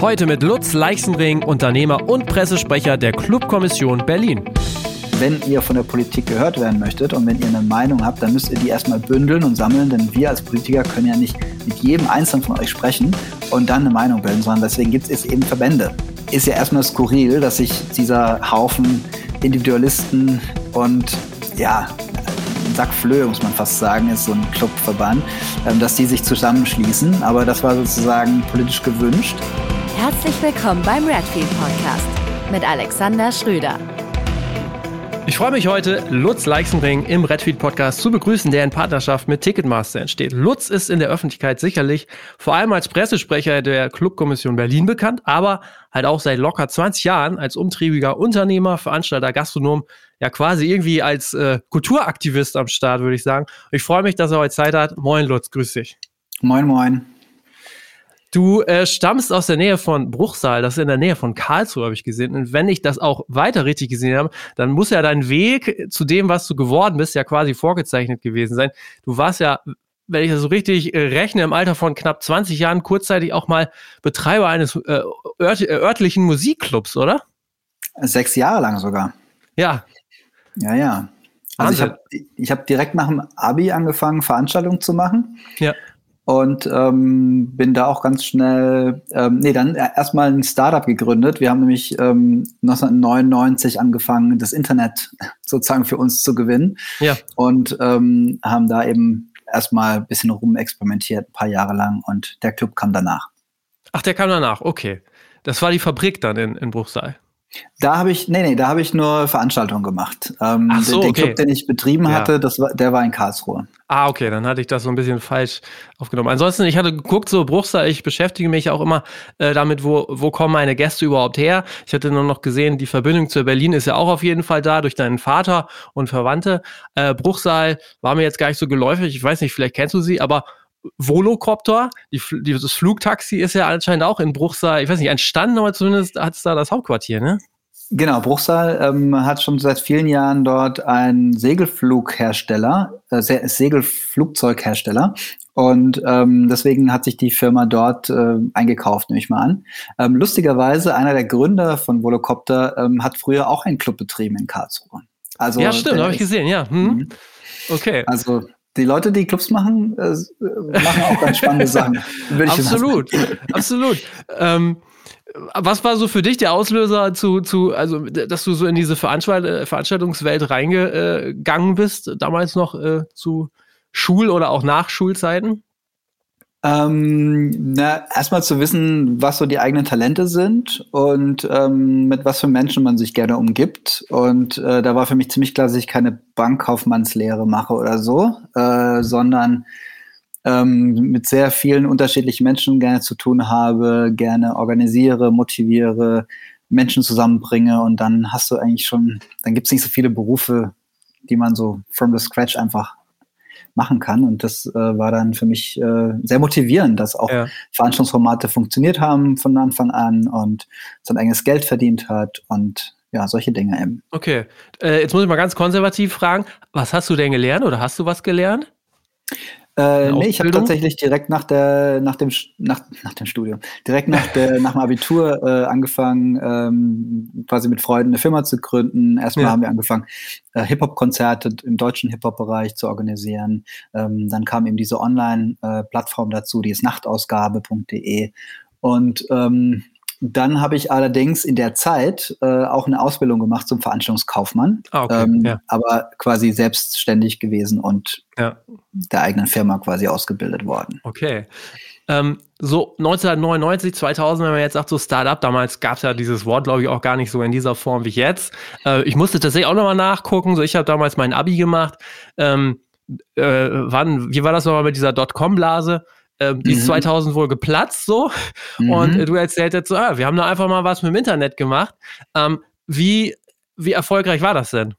Heute mit Lutz Leichsenring, Unternehmer und Pressesprecher der Clubkommission Berlin. Wenn ihr von der Politik gehört werden möchtet und wenn ihr eine Meinung habt, dann müsst ihr die erstmal bündeln und sammeln, denn wir als Politiker können ja nicht mit jedem Einzelnen von euch sprechen und dann eine Meinung bilden, sondern deswegen gibt es eben Verbände. Ist ja erstmal skurril, dass sich dieser Haufen Individualisten und ja, Sack Flöhe, muss man fast sagen, ist so ein Clubverband, ähm, dass die sich zusammenschließen. Aber das war sozusagen politisch gewünscht. Herzlich willkommen beim Redfield Podcast mit Alexander Schröder. Ich freue mich heute, Lutz Leixenring im Redfeed Podcast zu begrüßen, der in Partnerschaft mit Ticketmaster entsteht. Lutz ist in der Öffentlichkeit sicherlich vor allem als Pressesprecher der Clubkommission Berlin bekannt, aber halt auch seit locker 20 Jahren als umtriebiger Unternehmer, Veranstalter, Gastronom, ja quasi irgendwie als äh, Kulturaktivist am Start, würde ich sagen. Ich freue mich, dass er heute Zeit hat. Moin Lutz, grüß dich. Moin, moin. Du äh, stammst aus der Nähe von Bruchsal, das ist in der Nähe von Karlsruhe, habe ich gesehen. Und wenn ich das auch weiter richtig gesehen habe, dann muss ja dein Weg zu dem, was du geworden bist, ja quasi vorgezeichnet gewesen sein. Du warst ja, wenn ich das so richtig äh, rechne, im Alter von knapp 20 Jahren kurzzeitig auch mal Betreiber eines äh, ört äh, örtlichen Musikclubs, oder? Sechs Jahre lang sogar. Ja. Ja, ja. Also ich habe ich hab direkt nach dem Abi angefangen, Veranstaltungen zu machen. Ja und ähm, bin da auch ganz schnell, ähm, nee, dann erstmal ein Startup gegründet. Wir haben nämlich ähm, 1999 angefangen, das Internet sozusagen für uns zu gewinnen. Ja. Und ähm, haben da eben erstmal ein bisschen rumexperimentiert, ein paar Jahre lang. Und der Club kam danach. Ach, der kam danach, okay. Das war die Fabrik dann in, in Bruchsal. Da habe ich, nee, nee, da habe ich nur Veranstaltungen gemacht. Ähm, Ach so, den, den okay. Club, den ich betrieben ja. hatte, das war, der war in Karlsruhe. Ah, okay, dann hatte ich das so ein bisschen falsch aufgenommen. Ansonsten, ich hatte geguckt, so Bruchsal, ich beschäftige mich auch immer äh, damit, wo, wo kommen meine Gäste überhaupt her. Ich hatte nur noch gesehen, die Verbindung zu Berlin ist ja auch auf jeden Fall da, durch deinen Vater und Verwandte. Äh, Bruchsal war mir jetzt gar nicht so geläufig, ich weiß nicht, vielleicht kennst du sie, aber Volocopter, die, die, das Flugtaxi ist ja anscheinend auch in Bruchsal, ich weiß nicht, entstanden, aber zumindest hat es da das Hauptquartier, ne? Genau, Bruchsal ähm, hat schon seit vielen Jahren dort einen Segelflughersteller, äh, Segelflugzeughersteller. Und ähm, deswegen hat sich die Firma dort äh, eingekauft, nehme ich mal an. Ähm, lustigerweise, einer der Gründer von Volocopter ähm, hat früher auch einen Club betrieben in Karlsruhe. Also, ja, stimmt, habe ich gesehen, ja. Hm. Mhm. Okay. Also die Leute, die Clubs machen, äh, machen auch ganz spannende Sachen. absolut, absolut. Ähm, was war so für dich der Auslöser zu, zu also dass du so in diese Veranstalt Veranstaltungswelt reingegangen bist, damals noch äh, zu Schul- oder auch Nachschulzeiten? Ähm, na, erstmal zu wissen, was so die eigenen Talente sind und ähm, mit was für Menschen man sich gerne umgibt. Und äh, da war für mich ziemlich klar, dass ich keine Bankkaufmannslehre mache oder so, äh, sondern ähm, mit sehr vielen unterschiedlichen Menschen gerne zu tun habe, gerne organisiere, motiviere, Menschen zusammenbringe und dann hast du eigentlich schon, dann gibt es nicht so viele Berufe, die man so from the scratch einfach machen kann. Und das äh, war dann für mich äh, sehr motivierend, dass auch ja. Veranstaltungsformate funktioniert haben von Anfang an und sein eigenes Geld verdient hat und ja, solche Dinge eben. Okay, äh, jetzt muss ich mal ganz konservativ fragen, was hast du denn gelernt oder hast du was gelernt? Äh, nee, ich habe tatsächlich direkt nach, der, nach, dem, nach, nach dem Studium, direkt nach, der, nach dem Abitur äh, angefangen, ähm, quasi mit Freunden eine Firma zu gründen. Erstmal ja. haben wir angefangen, äh, Hip-Hop-Konzerte im deutschen Hip-Hop-Bereich zu organisieren. Ähm, dann kam eben diese Online-Plattform dazu, die ist nachtausgabe.de. Und ähm, dann habe ich allerdings in der Zeit äh, auch eine Ausbildung gemacht zum Veranstaltungskaufmann, ah, okay, ähm, ja. aber quasi selbstständig gewesen und ja. der eigenen Firma quasi ausgebildet worden. Okay. Ähm, so 1999, 2000, wenn man jetzt sagt, so Startup, damals gab es ja dieses Wort, glaube ich, auch gar nicht so in dieser Form wie jetzt. Äh, ich musste tatsächlich auch nochmal nachgucken. So, ich habe damals mein Abi gemacht. Ähm, äh, wann, wie war das nochmal mit dieser Dotcom-Blase? Ähm, die ist 2000 mhm. wohl geplatzt so. Mhm. Und äh, du erzählt jetzt so, ah, wir haben da einfach mal was mit dem Internet gemacht. Ähm, wie, wie erfolgreich war das denn?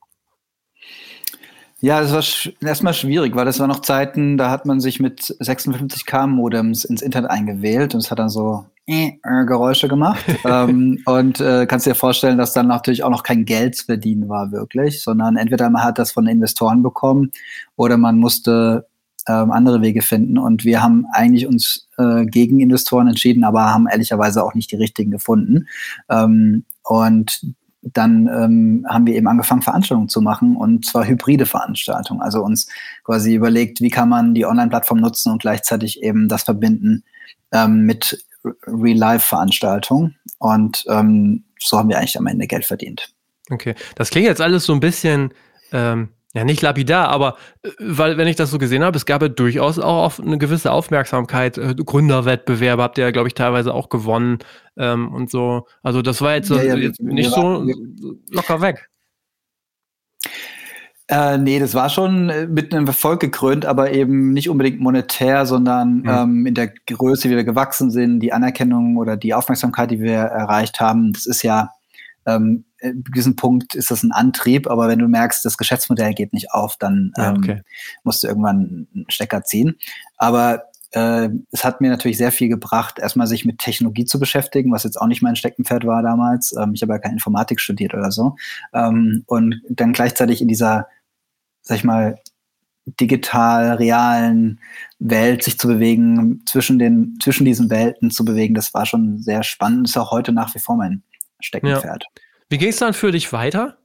Ja, es war sch erstmal schwierig, weil das war noch Zeiten, da hat man sich mit 56k Modems ins Internet eingewählt und es hat dann so äh, äh, Geräusche gemacht. ähm, und äh, kannst dir vorstellen, dass dann natürlich auch noch kein Geld zu verdienen war wirklich, sondern entweder man hat das von Investoren bekommen oder man musste ähm, andere Wege finden. Und wir haben eigentlich uns äh, gegen Investoren entschieden, aber haben ehrlicherweise auch nicht die richtigen gefunden. Ähm, und dann ähm, haben wir eben angefangen, Veranstaltungen zu machen und zwar hybride Veranstaltungen. Also uns quasi überlegt, wie kann man die Online-Plattform nutzen und gleichzeitig eben das verbinden ähm, mit Real-Life-Veranstaltungen. Und ähm, so haben wir eigentlich am Ende Geld verdient. Okay, das klingt jetzt alles so ein bisschen ähm, ja, nicht lapidar, aber äh, weil, wenn ich das so gesehen habe, es gab ja durchaus auch eine gewisse Aufmerksamkeit. Äh, Gründerwettbewerbe habt ihr ja, glaube ich, teilweise auch gewonnen ähm, und so. Also das war jetzt, ja, ja, jetzt wir, nicht wir so locker weg. Äh, nee, das war schon äh, mit einem Erfolg gekrönt, aber eben nicht unbedingt monetär, sondern mhm. ähm, in der Größe, wie wir gewachsen sind, die Anerkennung oder die Aufmerksamkeit, die wir erreicht haben. Das ist ja ähm, diesem Punkt ist das ein Antrieb, aber wenn du merkst, das Geschäftsmodell geht nicht auf, dann ähm, ja, okay. musst du irgendwann einen Stecker ziehen. Aber äh, es hat mir natürlich sehr viel gebracht, erstmal sich mit Technologie zu beschäftigen, was jetzt auch nicht mein Steckenpferd war damals. Ähm, ich habe ja keine Informatik studiert oder so. Ähm, und dann gleichzeitig in dieser, sag ich mal, digital realen Welt sich zu bewegen, zwischen den, zwischen diesen Welten zu bewegen, das war schon sehr spannend. Das ist auch heute nach wie vor mein Steckenpferd. Ja. Wie ging es dann für dich weiter?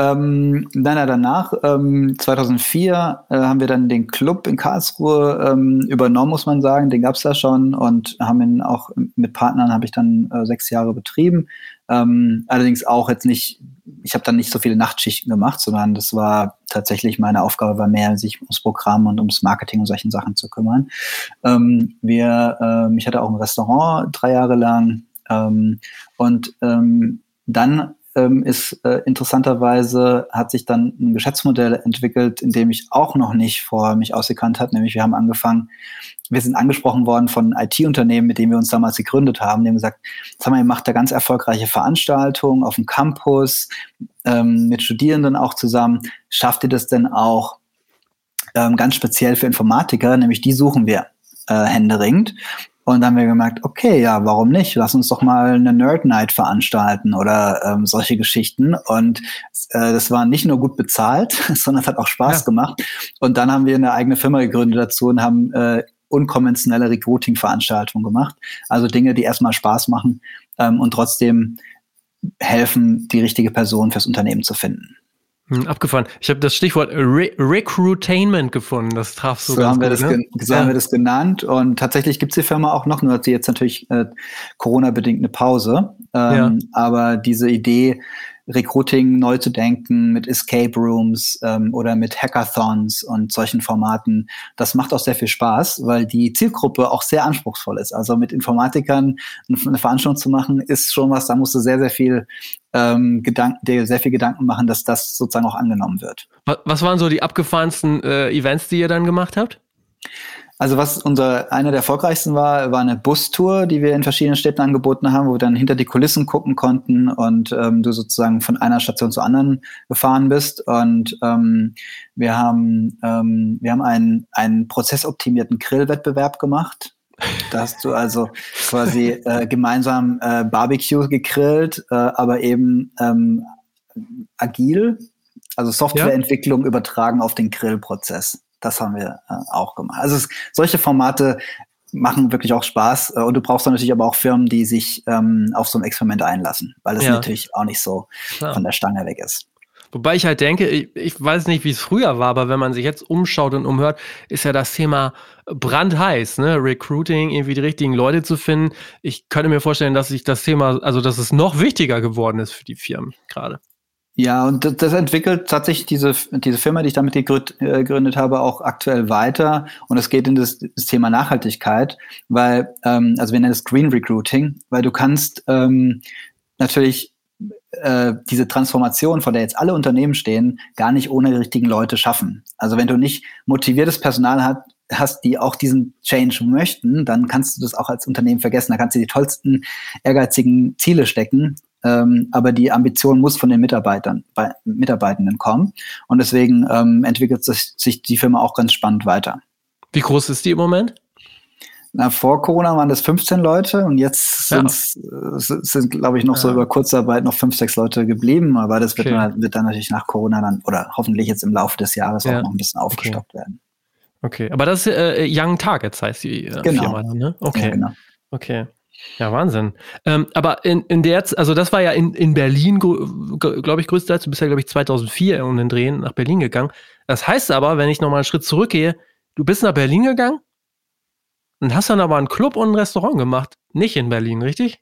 Ähm, nein, danach, ähm, 2004, äh, haben wir dann den Club in Karlsruhe ähm, übernommen, muss man sagen. Den gab es da schon und haben ihn auch mit Partnern, habe ich dann äh, sechs Jahre betrieben. Ähm, allerdings auch jetzt nicht, ich habe dann nicht so viele Nachtschichten gemacht, sondern das war tatsächlich meine Aufgabe, war mehr, sich ums Programm und ums Marketing und solchen Sachen zu kümmern. Ähm, wir, äh, ich hatte auch ein Restaurant drei Jahre lang, ähm, und ähm, dann ähm, ist äh, interessanterweise hat sich dann ein Geschäftsmodell entwickelt, in dem ich auch noch nicht vor mich ausgekannt hat. Nämlich wir haben angefangen, wir sind angesprochen worden von IT-Unternehmen, mit denen wir uns damals gegründet haben. Die haben gesagt, sag mal, ihr macht da ganz erfolgreiche Veranstaltungen auf dem Campus, ähm, mit Studierenden auch zusammen. Schafft ihr das denn auch ähm, ganz speziell für Informatiker? Nämlich die suchen wir äh, händeringend. Und dann haben wir gemerkt, okay, ja, warum nicht? Lass uns doch mal eine Nerd Night veranstalten oder ähm, solche Geschichten. Und äh, das war nicht nur gut bezahlt, sondern es hat auch Spaß ja. gemacht. Und dann haben wir eine eigene Firma gegründet dazu und haben äh, unkonventionelle Recruiting-Veranstaltungen gemacht. Also Dinge, die erstmal Spaß machen ähm, und trotzdem helfen, die richtige Person fürs Unternehmen zu finden. Hm, abgefahren. Ich habe das Stichwort Re Recruitainment gefunden. Das traf so, so haben wir das ne? So ja. haben wir das genannt. Und tatsächlich gibt's die Firma auch noch, nur hat sie jetzt natürlich äh, Corona-bedingt eine Pause. Ähm, ja. Aber diese Idee, Recruiting neu zu denken mit Escape Rooms ähm, oder mit Hackathons und solchen Formaten. Das macht auch sehr viel Spaß, weil die Zielgruppe auch sehr anspruchsvoll ist. Also mit Informatikern eine Veranstaltung zu machen, ist schon was, da musst du sehr, sehr viel ähm, Gedanken, dir sehr viel Gedanken machen, dass das sozusagen auch angenommen wird. Was waren so die abgefahrensten äh, Events, die ihr dann gemacht habt? Also was unser einer der erfolgreichsten war, war eine Bustour, die wir in verschiedenen Städten angeboten haben, wo wir dann hinter die Kulissen gucken konnten und ähm, du sozusagen von einer Station zur anderen gefahren bist. Und ähm, wir haben ähm, wir haben einen einen prozessoptimierten Grillwettbewerb gemacht. Da hast du also quasi äh, gemeinsam äh, Barbecue gegrillt, äh, aber eben ähm, agil, also Softwareentwicklung ja. übertragen auf den Grillprozess. Das haben wir äh, auch gemacht. Also es, solche Formate machen wirklich auch Spaß. Äh, und du brauchst dann natürlich aber auch Firmen, die sich ähm, auf so ein Experiment einlassen, weil das ja. natürlich auch nicht so Klar. von der Stange weg ist. Wobei ich halt denke, ich, ich weiß nicht, wie es früher war, aber wenn man sich jetzt umschaut und umhört, ist ja das Thema brandheiß, ne? Recruiting, irgendwie die richtigen Leute zu finden. Ich könnte mir vorstellen, dass sich das Thema, also dass es noch wichtiger geworden ist für die Firmen gerade. Ja, und das, das entwickelt tatsächlich diese, diese Firma, die ich damit äh, gegründet habe, auch aktuell weiter. Und es geht in das, das Thema Nachhaltigkeit, weil, ähm, also wir nennen es Green Recruiting, weil du kannst ähm, natürlich äh, diese Transformation, vor der jetzt alle Unternehmen stehen, gar nicht ohne die richtigen Leute schaffen. Also wenn du nicht motiviertes Personal hat, hast, die auch diesen Change möchten, dann kannst du das auch als Unternehmen vergessen. Da kannst du die tollsten, ehrgeizigen Ziele stecken ähm, aber die Ambition muss von den Mitarbeitern, bei, Mitarbeitenden kommen. Und deswegen ähm, entwickelt sich, sich die Firma auch ganz spannend weiter. Wie groß ist die im Moment? Na, vor Corona waren das 15 Leute und jetzt ja. sind, glaube ich, noch ja. so über Kurzarbeit noch fünf, sechs Leute geblieben. Aber das wird, okay. dann, wird dann natürlich nach Corona dann oder hoffentlich jetzt im Laufe des Jahres ja. auch noch ein bisschen aufgestockt okay. werden. Okay, aber das ist äh, Young Targets heißt die äh, genau. Firma ne? Okay. Genau. Okay. Ja, Wahnsinn. Ähm, aber in, in der, also das war ja in, in Berlin, glaube ich, größtenteils. Du bist ja, glaube ich, 2004 um den Drehen nach Berlin gegangen. Das heißt aber, wenn ich nochmal einen Schritt zurückgehe, du bist nach Berlin gegangen und hast dann aber einen Club und ein Restaurant gemacht. Nicht in Berlin, richtig?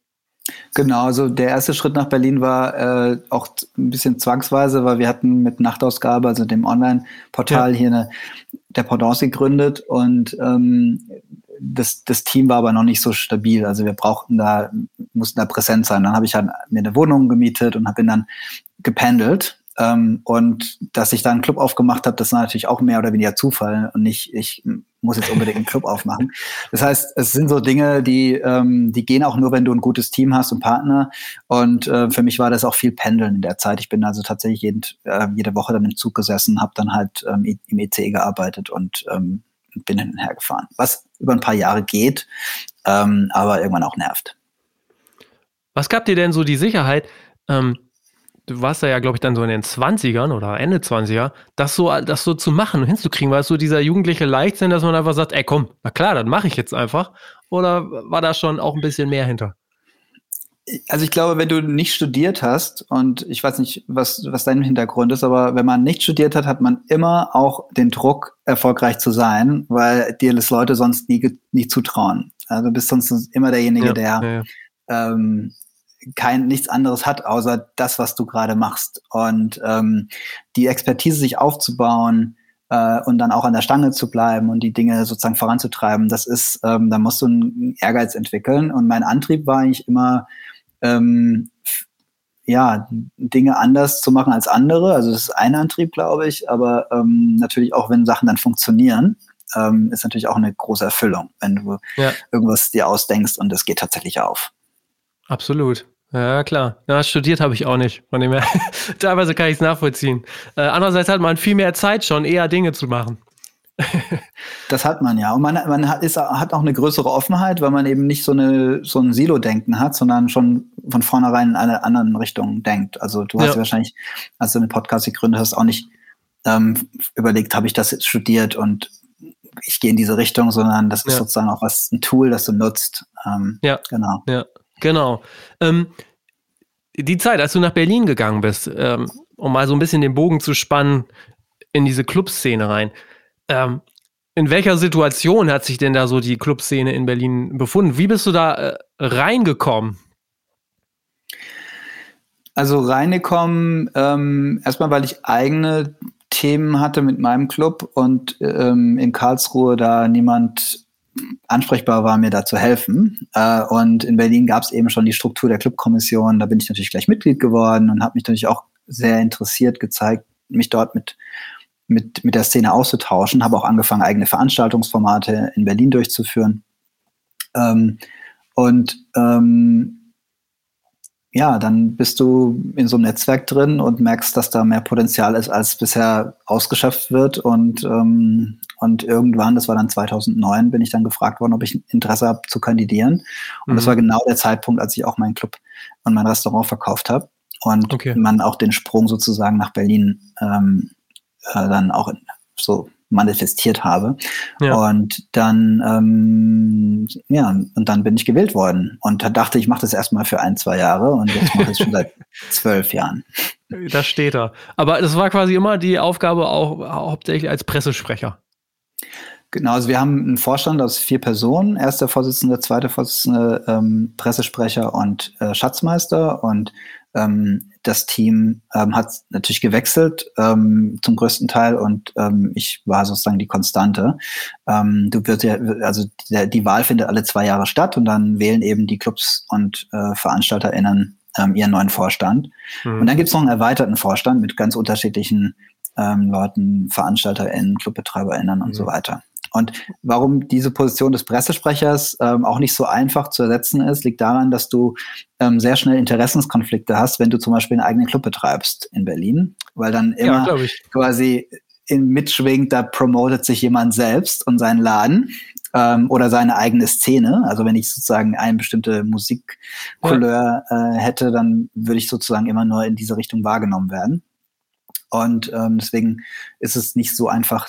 Genau, also der erste Schritt nach Berlin war äh, auch ein bisschen zwangsweise, weil wir hatten mit Nachtausgabe, also dem Online-Portal ja. hier eine Dependance gegründet und ähm, das, das Team war aber noch nicht so stabil. Also wir brauchten da, mussten da präsent sein. Dann habe ich halt mir eine Wohnung gemietet und habe dann gependelt. Ähm, und dass ich da einen Club aufgemacht habe, das war natürlich auch mehr oder weniger Zufall und nicht, ich muss jetzt unbedingt einen Club aufmachen. Das heißt, es sind so Dinge, die, ähm, die gehen auch nur, wenn du ein gutes Team hast und Partner. Und äh, für mich war das auch viel Pendeln in der Zeit. Ich bin also tatsächlich jeden, äh, jede Woche dann im Zug gesessen, habe dann halt ähm, im EC gearbeitet und ähm, bin hin und her gefahren. Was über ein paar Jahre geht, ähm, aber irgendwann auch nervt. Was gab dir denn so die Sicherheit? Ähm, du warst ja, glaube ich, dann so in den 20ern oder Ende 20er, das so, das so zu machen und hinzukriegen. War es so dieser jugendliche Leichtsinn, dass man einfach sagt, ey komm, na klar, dann mache ich jetzt einfach? Oder war da schon auch ein bisschen mehr hinter? Also ich glaube, wenn du nicht studiert hast, und ich weiß nicht, was, was dein Hintergrund ist, aber wenn man nicht studiert hat, hat man immer auch den Druck, erfolgreich zu sein, weil dir das Leute sonst nie, nie zutrauen. Also du bist sonst immer derjenige, ja, der ja, ja. Ähm, kein nichts anderes hat, außer das, was du gerade machst. Und ähm, die Expertise sich aufzubauen äh, und dann auch an der Stange zu bleiben und die Dinge sozusagen voranzutreiben, das ist, ähm, da musst du einen Ehrgeiz entwickeln. Und mein Antrieb war eigentlich immer, ähm, ja, Dinge anders zu machen als andere. Also das ist ein Antrieb, glaube ich, aber ähm, natürlich auch, wenn Sachen dann funktionieren, ähm, ist natürlich auch eine große Erfüllung, wenn du ja. irgendwas dir ausdenkst und es geht tatsächlich auf. Absolut. Ja, klar. Ja, studiert habe ich auch nicht. Von dem her, teilweise kann ich es nachvollziehen. Äh, andererseits hat man viel mehr Zeit schon, eher Dinge zu machen. Das hat man ja. Und man, man hat, ist, hat auch eine größere Offenheit, weil man eben nicht so, eine, so ein Silo-Denken hat, sondern schon von vornherein in eine andere Richtung denkt. Also du hast ja. wahrscheinlich, als du den Podcast gegründet hast, auch nicht ähm, überlegt, habe ich das jetzt studiert und ich gehe in diese Richtung, sondern das ist ja. sozusagen auch was, ein Tool, das du nutzt. Ähm, ja. Genau. Ja. Genau. Ähm, die Zeit, als du nach Berlin gegangen bist, ähm, um mal so ein bisschen den Bogen zu spannen in diese Clubszene rein. Ähm, in welcher Situation hat sich denn da so die Clubszene in Berlin befunden? Wie bist du da äh, reingekommen? Also reingekommen, ähm, erstmal, weil ich eigene Themen hatte mit meinem Club und ähm, in Karlsruhe da niemand ansprechbar war, mir da zu helfen. Äh, und in Berlin gab es eben schon die Struktur der Clubkommission. Da bin ich natürlich gleich Mitglied geworden und habe mich natürlich auch sehr interessiert gezeigt, mich dort mit, mit, mit der Szene auszutauschen. Habe auch angefangen, eigene Veranstaltungsformate in Berlin durchzuführen. Ähm, und ähm, ja, dann bist du in so einem Netzwerk drin und merkst, dass da mehr Potenzial ist, als bisher ausgeschöpft wird. Und, ähm, und irgendwann, das war dann 2009, bin ich dann gefragt worden, ob ich Interesse habe zu kandidieren. Und mhm. das war genau der Zeitpunkt, als ich auch meinen Club und mein Restaurant verkauft habe. Und okay. man auch den Sprung sozusagen nach Berlin ähm, äh, dann auch so manifestiert habe. Ja. Und dann, ähm, ja, und dann bin ich gewählt worden. Und da dachte ich, mache das erstmal für ein, zwei Jahre und jetzt mache ich es schon seit zwölf Jahren. Da steht er. Aber das war quasi immer die Aufgabe auch hauptsächlich als Pressesprecher. Genau, also wir haben einen Vorstand aus vier Personen, erster Vorsitzende, zweiter Vorsitzende, ähm, Pressesprecher und äh, Schatzmeister. Und ähm, das Team ähm, hat natürlich gewechselt ähm, zum größten Teil und ähm, ich war sozusagen die Konstante. Ähm, du wirst ja, also der, die Wahl findet alle zwei Jahre statt und dann wählen eben die Clubs und äh, VeranstalterInnen ähm, ihren neuen Vorstand. Mhm. Und dann gibt es noch einen erweiterten Vorstand mit ganz unterschiedlichen ähm, Leuten, VeranstalterInnen, ClubbetreiberInnen und mhm. so weiter. Und warum diese Position des Pressesprechers ähm, auch nicht so einfach zu ersetzen ist, liegt daran, dass du ähm, sehr schnell Interessenskonflikte hast, wenn du zum Beispiel einen eigenen Club betreibst in Berlin, weil dann immer ja, quasi in mitschwingt, da promotet sich jemand selbst und seinen Laden ähm, oder seine eigene Szene. Also wenn ich sozusagen eine bestimmte Musikcouleur ja. äh, hätte, dann würde ich sozusagen immer nur in diese Richtung wahrgenommen werden. Und ähm, deswegen ist es nicht so einfach,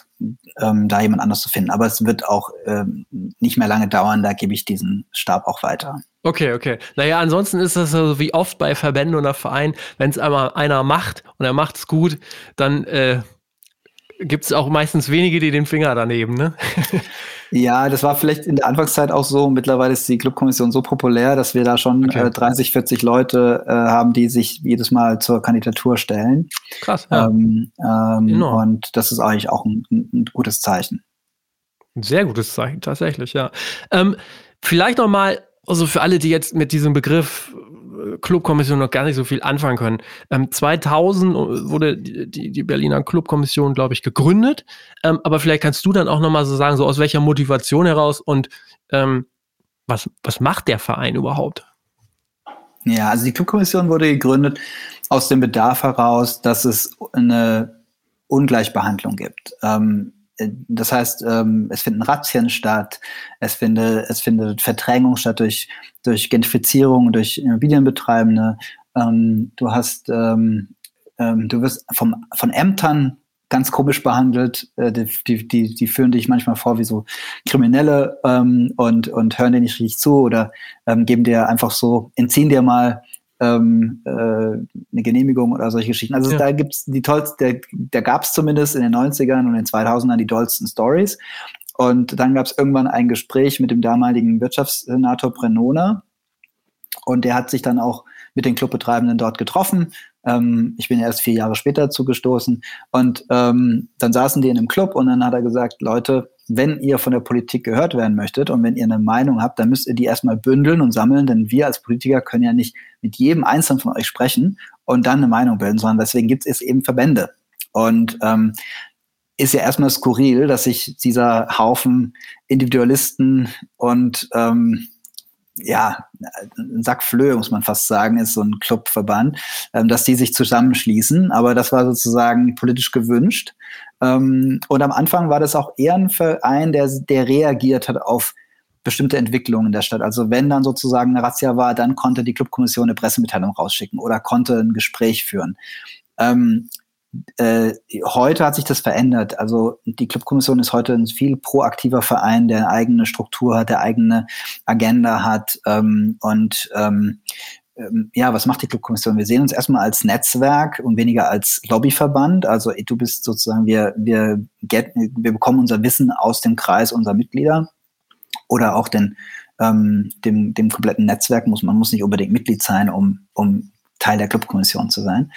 ähm, da jemand anders zu finden. Aber es wird auch ähm, nicht mehr lange dauern, da gebe ich diesen Stab auch weiter. Okay, okay. Naja, ansonsten ist das so wie oft bei Verbänden oder Vereinen, wenn es einmal einer macht und er macht es gut, dann äh, gibt es auch meistens wenige, die den Finger daneben, ne? ja, das war vielleicht in der Anfangszeit auch so. Mittlerweile ist die Clubkommission so populär, dass wir da schon okay. äh, 30, 40 Leute äh, haben, die sich jedes Mal zur Kandidatur stellen. Krass, ja. Ähm, ähm, und das ist eigentlich auch ein, ein, gutes Zeichen. Ein sehr gutes Zeichen, tatsächlich, ja. Ähm, vielleicht noch mal, also für alle, die jetzt mit diesem Begriff Clubkommission noch gar nicht so viel anfangen können. Ähm, 2000 wurde die, die Berliner Clubkommission, glaube ich, gegründet. Ähm, aber vielleicht kannst du dann auch noch mal so sagen, so aus welcher Motivation heraus und ähm, was, was macht der Verein überhaupt? Ja, also die Clubkommission wurde gegründet aus dem Bedarf heraus, dass es eine Ungleichbehandlung gibt. Ähm, das heißt, ähm, es finden Razzien statt, es findet, es findet Verdrängung statt durch, durch Gentrifizierung, durch Immobilienbetreibende. Ähm, du hast, ähm, du wirst vom, von Ämtern ganz komisch behandelt. Äh, die, die, die führen dich manchmal vor wie so Kriminelle ähm, und, und hören dir nicht richtig zu oder ähm, geben dir einfach so, entziehen dir mal ähm, äh, eine Genehmigung oder solche Geschichten. Also ja. da gibt's die tollsten, da gab es zumindest in den 90ern und den 2000ern die tollsten Stories. Und dann gab es irgendwann ein Gespräch mit dem damaligen Wirtschaftssenator Brenona. Und der hat sich dann auch mit den Clubbetreibenden dort getroffen. Ähm, ich bin erst vier Jahre später zugestoßen. Und ähm, dann saßen die in einem Club und dann hat er gesagt, Leute, wenn ihr von der Politik gehört werden möchtet und wenn ihr eine Meinung habt, dann müsst ihr die erstmal bündeln und sammeln, denn wir als Politiker können ja nicht mit jedem Einzelnen von euch sprechen und dann eine Meinung bilden, sondern deswegen gibt es eben Verbände. Und ähm, ist ja erstmal skurril, dass sich dieser Haufen Individualisten und ähm, ja, ein Sack Flöhe, muss man fast sagen, ist so ein Clubverband, ähm, dass die sich zusammenschließen. Aber das war sozusagen politisch gewünscht. Ähm, und am Anfang war das auch eher ein Verein, der, der reagiert hat auf bestimmte Entwicklungen in der Stadt. Also wenn dann sozusagen eine Razzia war, dann konnte die Clubkommission eine Pressemitteilung rausschicken oder konnte ein Gespräch führen. Ähm, äh, heute hat sich das verändert. Also die Clubkommission ist heute ein viel proaktiver Verein, der eine eigene Struktur hat, der eigene Agenda hat ähm, und ähm, ähm, ja, was macht die Clubkommission? Wir sehen uns erstmal als Netzwerk und weniger als Lobbyverband. Also du bist sozusagen, wir, wir, get, wir bekommen unser Wissen aus dem Kreis unserer Mitglieder oder auch den, ähm, dem, dem kompletten Netzwerk. Muss, man muss nicht unbedingt Mitglied sein, um, um Teil der Clubkommission zu sein.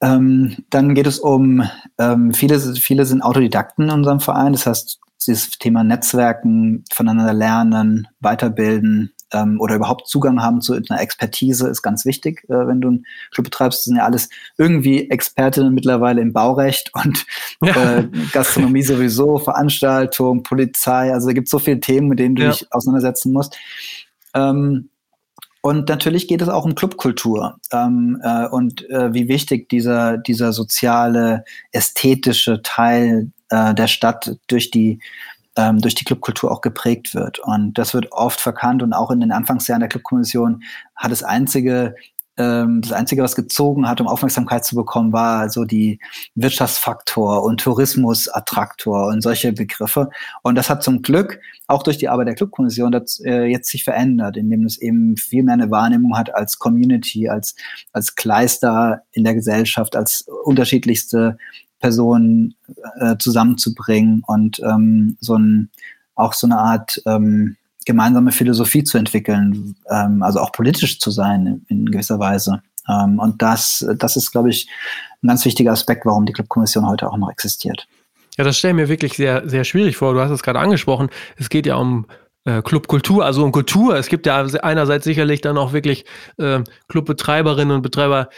Ähm, dann geht es um, ähm, viele, viele sind Autodidakten in unserem Verein. Das heißt, dieses Thema Netzwerken, voneinander lernen, weiterbilden, ähm, oder überhaupt Zugang haben zu einer Expertise ist ganz wichtig, äh, wenn du einen Club betreibst. Das sind ja alles irgendwie Expertinnen mittlerweile im Baurecht und ja. äh, Gastronomie sowieso, Veranstaltung, Polizei. Also da gibt es so viele Themen, mit denen du ja. dich auseinandersetzen musst. Ähm, und natürlich geht es auch um Clubkultur ähm, äh, und äh, wie wichtig dieser, dieser soziale, ästhetische Teil äh, der Stadt durch die ähm, durch die Clubkultur auch geprägt wird. Und das wird oft verkannt und auch in den Anfangsjahren der Clubkommission hat das einzige ähm, das Einzige, was gezogen hat, um Aufmerksamkeit zu bekommen, war so die Wirtschaftsfaktor und Tourismusattraktor und solche Begriffe. Und das hat zum Glück auch durch die Arbeit der Clubkommission äh, jetzt sich verändert, indem es eben viel mehr eine Wahrnehmung hat als Community, als, als Kleister in der Gesellschaft, als unterschiedlichste Personen äh, zusammenzubringen und ähm, so ein, auch so eine Art ähm, gemeinsame Philosophie zu entwickeln, ähm, also auch politisch zu sein in, gewisser Weise. Ähm, und das, das ist, glaube ich, ein ganz wichtiger Aspekt, warum die Clubkommission heute auch noch existiert. Ja, das stelle ich mir wirklich sehr, sehr schwierig vor. Du hast es gerade angesprochen. Es geht ja um äh, Clubkultur, also um Kultur. Es gibt ja einerseits sicherlich dann auch wirklich äh, Clubbetreiberinnen und Betreiber,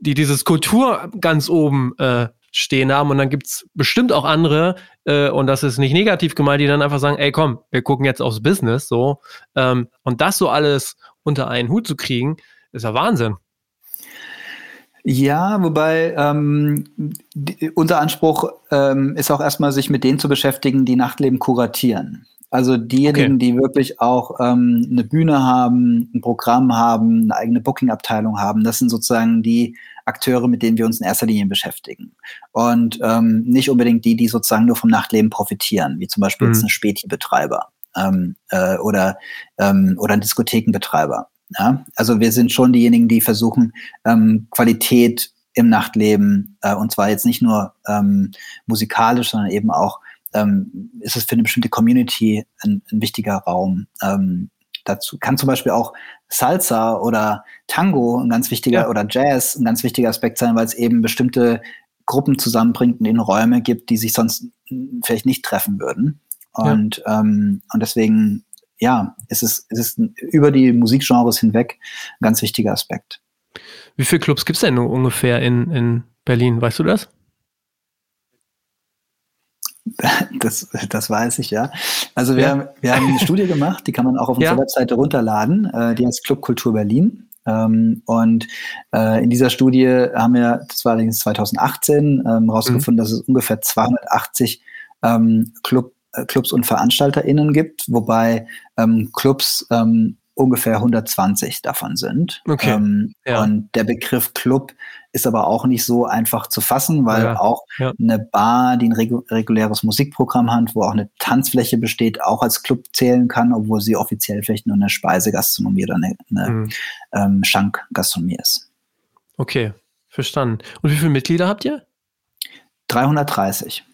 die dieses Kultur ganz oben äh, stehen haben. Und dann gibt's bestimmt auch andere, äh, und das ist nicht negativ gemeint, die dann einfach sagen, ey komm, wir gucken jetzt aufs Business so. Ähm, und das so alles unter einen Hut zu kriegen, ist ja Wahnsinn. Ja, wobei ähm, die, unser Anspruch ähm, ist auch erstmal, sich mit denen zu beschäftigen, die Nachtleben kuratieren. Also diejenigen, okay. die wirklich auch ähm, eine Bühne haben, ein Programm haben, eine eigene Booking-Abteilung haben, das sind sozusagen die Akteure, mit denen wir uns in erster Linie beschäftigen. Und ähm, nicht unbedingt die, die sozusagen nur vom Nachtleben profitieren, wie zum Beispiel mhm. jetzt ein Späti-Betreiber ähm, äh, oder, ähm, oder ein Diskothekenbetreiber. Ja? Also wir sind schon diejenigen, die versuchen, ähm, Qualität im Nachtleben, äh, und zwar jetzt nicht nur ähm, musikalisch, sondern eben auch ähm, ist es für eine bestimmte Community ein, ein wichtiger Raum. Ähm, dazu kann zum Beispiel auch Salsa oder Tango ein ganz wichtiger ja. oder Jazz ein ganz wichtiger Aspekt sein, weil es eben bestimmte Gruppen zusammenbringt und in Räume gibt, die sich sonst vielleicht nicht treffen würden. Und, ja. ähm, und deswegen, ja, ist es, ist es über die Musikgenres hinweg ein ganz wichtiger Aspekt. Wie viele Clubs gibt es denn ungefähr in, in Berlin? Weißt du das? Das, das weiß ich, ja. Also wir, ja. Haben, wir haben eine Studie gemacht, die kann man auch auf unserer ja. Webseite runterladen, äh, die heißt Club Kultur Berlin. Ähm, und äh, in dieser Studie haben wir, das war allerdings 2018, ähm, rausgefunden, mhm. dass es ungefähr 280 ähm, Club, äh, Clubs und VeranstalterInnen gibt, wobei ähm, Clubs ähm, ungefähr 120 davon sind. Okay. Ähm, ja. Und der Begriff Club ist aber auch nicht so einfach zu fassen, weil ja. auch ja. eine Bar, die ein regu reguläres Musikprogramm hat, wo auch eine Tanzfläche besteht, auch als Club zählen kann, obwohl sie offiziell vielleicht nur eine Speisegastronomie oder eine, eine mhm. ähm, Schankgastronomie ist. Okay, verstanden. Und wie viele Mitglieder habt ihr? 330.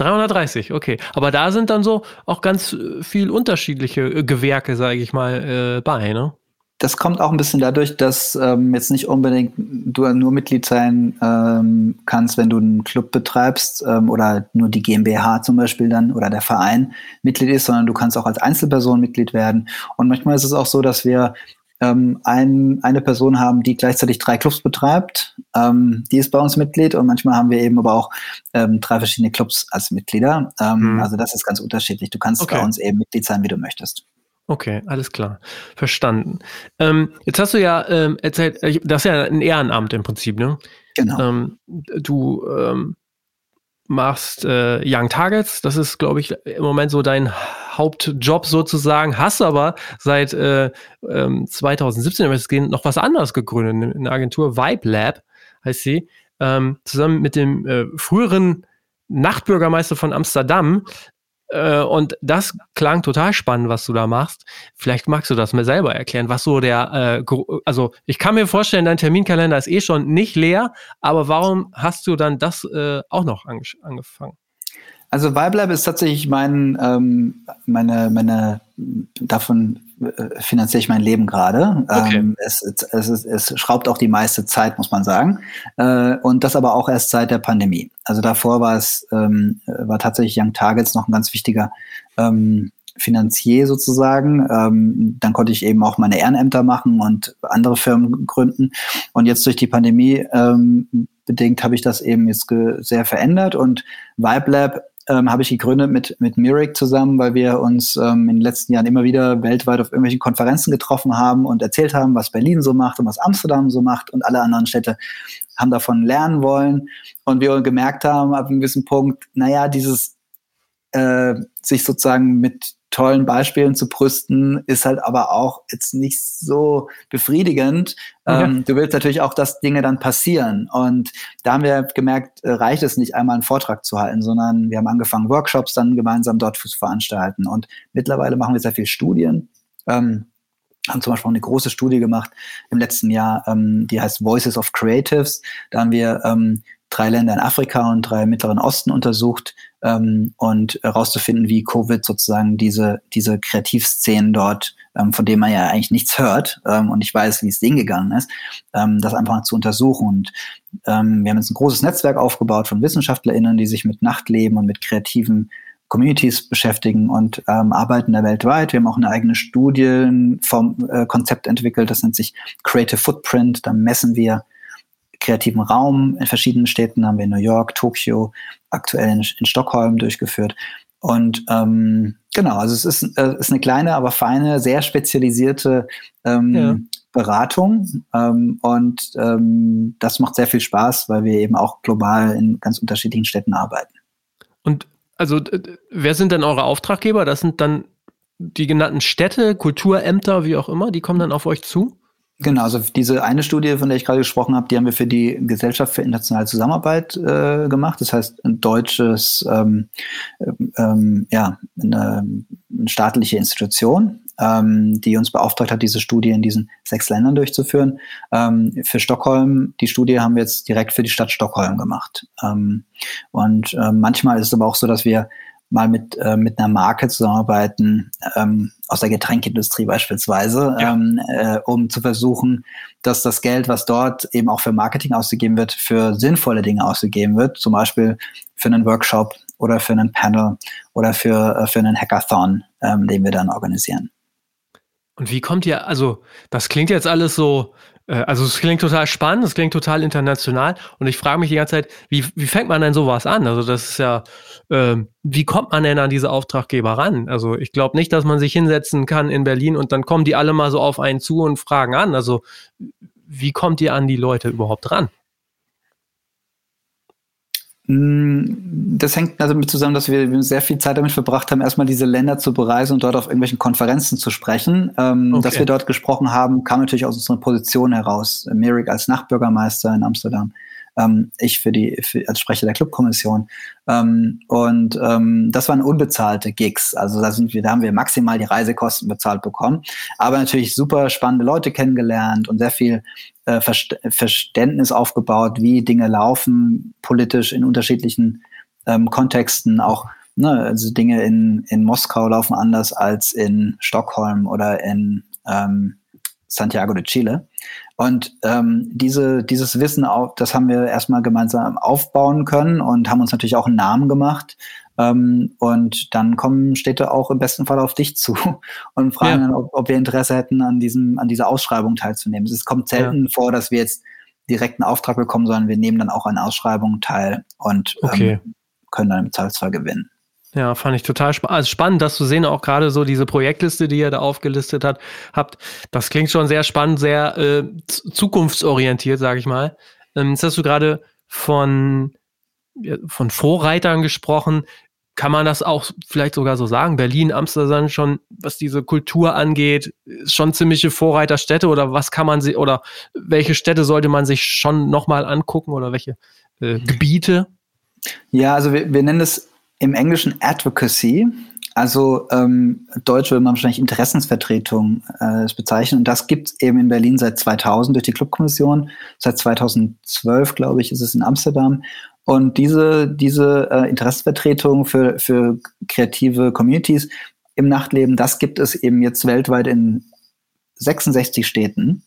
330, okay. Aber da sind dann so auch ganz äh, viel unterschiedliche äh, Gewerke, sage ich mal, äh, bei, ne? Das kommt auch ein bisschen dadurch, dass ähm, jetzt nicht unbedingt du nur Mitglied sein ähm, kannst, wenn du einen Club betreibst ähm, oder nur die GmbH zum Beispiel dann oder der Verein Mitglied ist, sondern du kannst auch als Einzelperson Mitglied werden. Und manchmal ist es auch so, dass wir ähm, ein, eine Person haben, die gleichzeitig drei Clubs betreibt. Ähm, die ist bei uns Mitglied und manchmal haben wir eben aber auch ähm, drei verschiedene Clubs als Mitglieder. Ähm, mhm. Also das ist ganz unterschiedlich. Du kannst okay. bei uns eben Mitglied sein, wie du möchtest. Okay, alles klar. Verstanden. Ähm, jetzt hast du ja ähm, erzählt, äh, das ist ja ein Ehrenamt im Prinzip, ne? Genau. Du machst äh, Young Targets, das ist, glaube ich, im Moment so dein Hauptjob sozusagen, hast aber seit äh, ähm, 2017 noch was anderes gegründet, eine Agentur Vibe Lab heißt sie, ähm, zusammen mit dem äh, früheren Nachtbürgermeister von Amsterdam. Äh, und das klang total spannend, was du da machst. Vielleicht magst du das mir selber erklären, was so der, äh, also ich kann mir vorstellen, dein Terminkalender ist eh schon nicht leer, aber warum hast du dann das äh, auch noch angefangen? Also Vibe ist tatsächlich mein, ähm, meine, meine, davon äh, finanziere ich mein Leben gerade. Okay. Ähm, es, es, es, es, schraubt auch die meiste Zeit, muss man sagen. Äh, und das aber auch erst seit der Pandemie. Also davor war es, ähm, war tatsächlich Young Targets noch ein ganz wichtiger ähm, Finanzier sozusagen. Ähm, dann konnte ich eben auch meine Ehrenämter machen und andere Firmen gründen. Und jetzt durch die Pandemie ähm, bedingt habe ich das eben jetzt sehr verändert und Vibe Lab ähm, habe ich gegründet mit, mit Mirik zusammen, weil wir uns ähm, in den letzten Jahren immer wieder weltweit auf irgendwelchen Konferenzen getroffen haben und erzählt haben, was Berlin so macht und was Amsterdam so macht und alle anderen Städte haben davon lernen wollen. Und wir gemerkt haben, ab einem gewissen Punkt, naja, dieses äh, sich sozusagen mit tollen Beispielen zu brüsten, ist halt aber auch jetzt nicht so befriedigend. Okay. Ähm, du willst natürlich auch, dass Dinge dann passieren. Und da haben wir gemerkt, äh, reicht es nicht einmal einen Vortrag zu halten, sondern wir haben angefangen, Workshops dann gemeinsam dort zu veranstalten. Und mittlerweile machen wir sehr viel Studien. Ähm, haben zum Beispiel auch eine große Studie gemacht im letzten Jahr, ähm, die heißt Voices of Creatives. Da haben wir ähm, drei Länder in Afrika und drei im Mittleren Osten untersucht ähm, und herauszufinden, wie Covid sozusagen diese, diese Kreativszenen dort, ähm, von denen man ja eigentlich nichts hört ähm, und ich weiß, wie es denen gegangen ist, ähm, das einfach zu untersuchen. Und ähm, wir haben jetzt ein großes Netzwerk aufgebaut von WissenschaftlerInnen, die sich mit Nachtleben und mit kreativen Communities beschäftigen und ähm, arbeiten da weltweit. Wir haben auch eine eigene Studienkonzept äh, entwickelt, das nennt sich Creative Footprint. Da messen wir kreativen Raum in verschiedenen Städten, haben wir in New York, Tokio, aktuell in, in Stockholm durchgeführt. Und ähm, genau, also es ist, äh, ist eine kleine, aber feine, sehr spezialisierte ähm, ja. Beratung. Ähm, und ähm, das macht sehr viel Spaß, weil wir eben auch global in ganz unterschiedlichen Städten arbeiten. Und also wer sind denn eure Auftraggeber? Das sind dann die genannten Städte, Kulturämter, wie auch immer, die kommen dann auf euch zu? Genau, also diese eine Studie, von der ich gerade gesprochen habe, die haben wir für die Gesellschaft für internationale Zusammenarbeit äh, gemacht. Das heißt, ein deutsches, ähm, ähm, ja, eine, eine staatliche Institution, ähm, die uns beauftragt hat, diese Studie in diesen sechs Ländern durchzuführen. Ähm, für Stockholm, die Studie haben wir jetzt direkt für die Stadt Stockholm gemacht. Ähm, und äh, manchmal ist es aber auch so, dass wir mal mit, äh, mit einer Marke zusammenarbeiten, ähm, aus der Getränkindustrie beispielsweise, ja. ähm, äh, um zu versuchen, dass das Geld, was dort eben auch für Marketing ausgegeben wird, für sinnvolle Dinge ausgegeben wird, zum Beispiel für einen Workshop oder für einen Panel oder für, äh, für einen Hackathon, ähm, den wir dann organisieren. Und wie kommt ihr, also das klingt jetzt alles so also es klingt total spannend, es klingt total international und ich frage mich die ganze Zeit, wie, wie fängt man denn sowas an? Also das ist ja, äh, wie kommt man denn an diese Auftraggeber ran? Also ich glaube nicht, dass man sich hinsetzen kann in Berlin und dann kommen die alle mal so auf einen zu und fragen an. Also wie kommt ihr an die Leute überhaupt ran? Mm, das hängt damit zusammen, dass wir sehr viel Zeit damit verbracht haben, erstmal diese Länder zu bereisen und dort auf irgendwelchen Konferenzen zu sprechen. Ähm, okay. Dass wir dort gesprochen haben, kam natürlich aus unserer Position heraus. Mirik als Nachbürgermeister in Amsterdam ähm, ich für die für, als Sprecher der Clubkommission. Ähm, und ähm, das waren unbezahlte Gigs. Also da sind wir, da haben wir maximal die Reisekosten bezahlt bekommen. Aber natürlich super spannende Leute kennengelernt und sehr viel äh, Verständnis aufgebaut, wie Dinge laufen, politisch in unterschiedlichen ähm, Kontexten auch. Ne, also Dinge in, in Moskau laufen anders als in Stockholm oder in ähm, Santiago de Chile. Und ähm, diese, dieses Wissen, auch, das haben wir erstmal gemeinsam aufbauen können und haben uns natürlich auch einen Namen gemacht. Ähm, und dann kommen Städte auch im besten Fall auf dich zu und fragen, ja. ob, ob, wir Interesse hätten, an, diesem, an dieser Ausschreibung teilzunehmen. Es kommt selten ja. vor, dass wir jetzt direkt einen Auftrag bekommen, sondern wir nehmen dann auch an Ausschreibungen teil und okay. ähm, können dann im Zweifelsfall gewinnen. Ja, fand ich total spa also spannend, das zu sehen, auch gerade so diese Projektliste, die ihr da aufgelistet hat, habt. Das klingt schon sehr spannend, sehr äh, zukunftsorientiert, sage ich mal. Ähm, jetzt hast du gerade von, von Vorreitern gesprochen. Kann man das auch vielleicht sogar so sagen? Berlin, Amsterdam schon, was diese Kultur angeht, schon ziemliche Vorreiterstädte oder was kann man sie oder welche Städte sollte man sich schon nochmal angucken oder welche äh, Gebiete? Ja, also wir, wir nennen es im Englischen Advocacy, also ähm, Deutsch würde man wahrscheinlich Interessensvertretung äh, bezeichnen. Und das gibt es eben in Berlin seit 2000 durch die Clubkommission. Seit 2012, glaube ich, ist es in Amsterdam. Und diese, diese äh, Interessensvertretung für, für kreative Communities im Nachtleben, das gibt es eben jetzt weltweit in 66 Städten.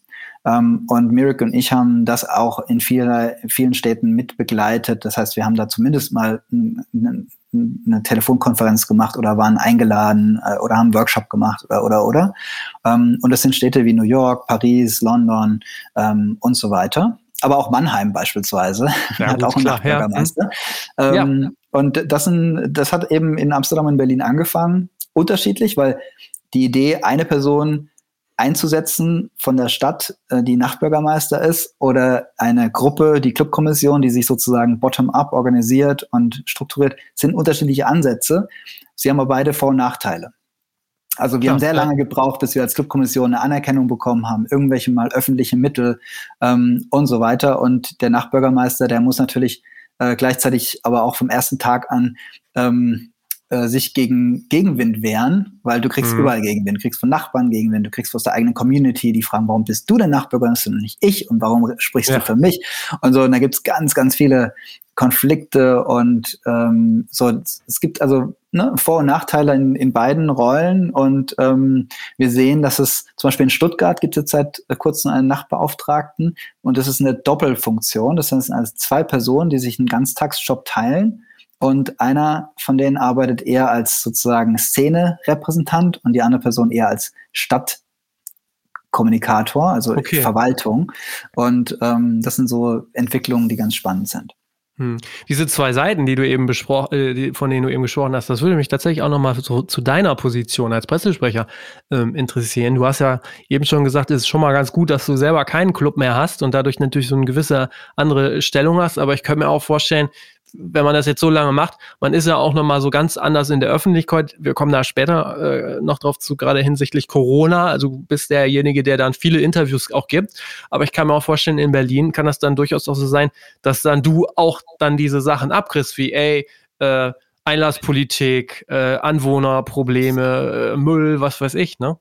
Ähm, und Mirik und ich haben das auch in vieler, vielen Städten mit begleitet. Das heißt, wir haben da zumindest mal eine Telefonkonferenz gemacht oder waren eingeladen äh, oder haben einen Workshop gemacht oder oder oder. Ähm, und das sind Städte wie New York, Paris, London ähm, und so weiter. Aber auch Mannheim beispielsweise ja, hat auch einen klar, Bürgermeister. Ja. Ähm, ja. Und das, sind, das hat eben in Amsterdam und Berlin angefangen, unterschiedlich, weil die Idee, eine Person einzusetzen von der Stadt, äh, die Nachtbürgermeister ist, oder eine Gruppe, die Clubkommission, die sich sozusagen bottom-up organisiert und strukturiert, sind unterschiedliche Ansätze. Sie haben aber beide Vor- und Nachteile. Also wir ja, haben sehr lange gebraucht, bis wir als Clubkommission eine Anerkennung bekommen haben, irgendwelche mal öffentliche Mittel ähm, und so weiter. Und der Nachtbürgermeister, der muss natürlich äh, gleichzeitig aber auch vom ersten Tag an ähm, äh, sich gegen Gegenwind wehren, weil du kriegst mhm. überall Gegenwind. Du kriegst von Nachbarn Gegenwind, du kriegst aus der eigenen Community, die fragen, warum bist du denn Nachbürgermeister und nicht ich und warum sprichst ja. du für mich? Und so, und da gibt's ganz, ganz viele Konflikte und ähm, so, es gibt also ne, Vor- und Nachteile in, in beiden Rollen und ähm, wir sehen, dass es zum Beispiel in Stuttgart gibt es jetzt seit kurzem einen Nachbeauftragten und das ist eine Doppelfunktion. Das sind also zwei Personen, die sich einen Ganztagsjob teilen und einer von denen arbeitet eher als sozusagen Szene-Repräsentant und die andere Person eher als Stadtkommunikator, also okay. Verwaltung. Und ähm, das sind so Entwicklungen, die ganz spannend sind. Hm. Diese zwei Seiten, die du eben besprochen, äh, von denen du eben gesprochen hast, das würde mich tatsächlich auch nochmal zu, zu deiner Position als Pressesprecher ähm, interessieren. Du hast ja eben schon gesagt, es ist schon mal ganz gut, dass du selber keinen Club mehr hast und dadurch natürlich so eine gewisse andere Stellung hast. Aber ich könnte mir auch vorstellen, wenn man das jetzt so lange macht, man ist ja auch nochmal so ganz anders in der Öffentlichkeit. Wir kommen da später äh, noch drauf zu, gerade hinsichtlich Corona. Also du bist derjenige, der dann viele Interviews auch gibt. Aber ich kann mir auch vorstellen, in Berlin kann das dann durchaus auch so sein, dass dann du auch dann diese Sachen abkriegst, wie, ey, äh, Einlasspolitik, äh, Anwohnerprobleme, äh, Müll, was weiß ich, ne?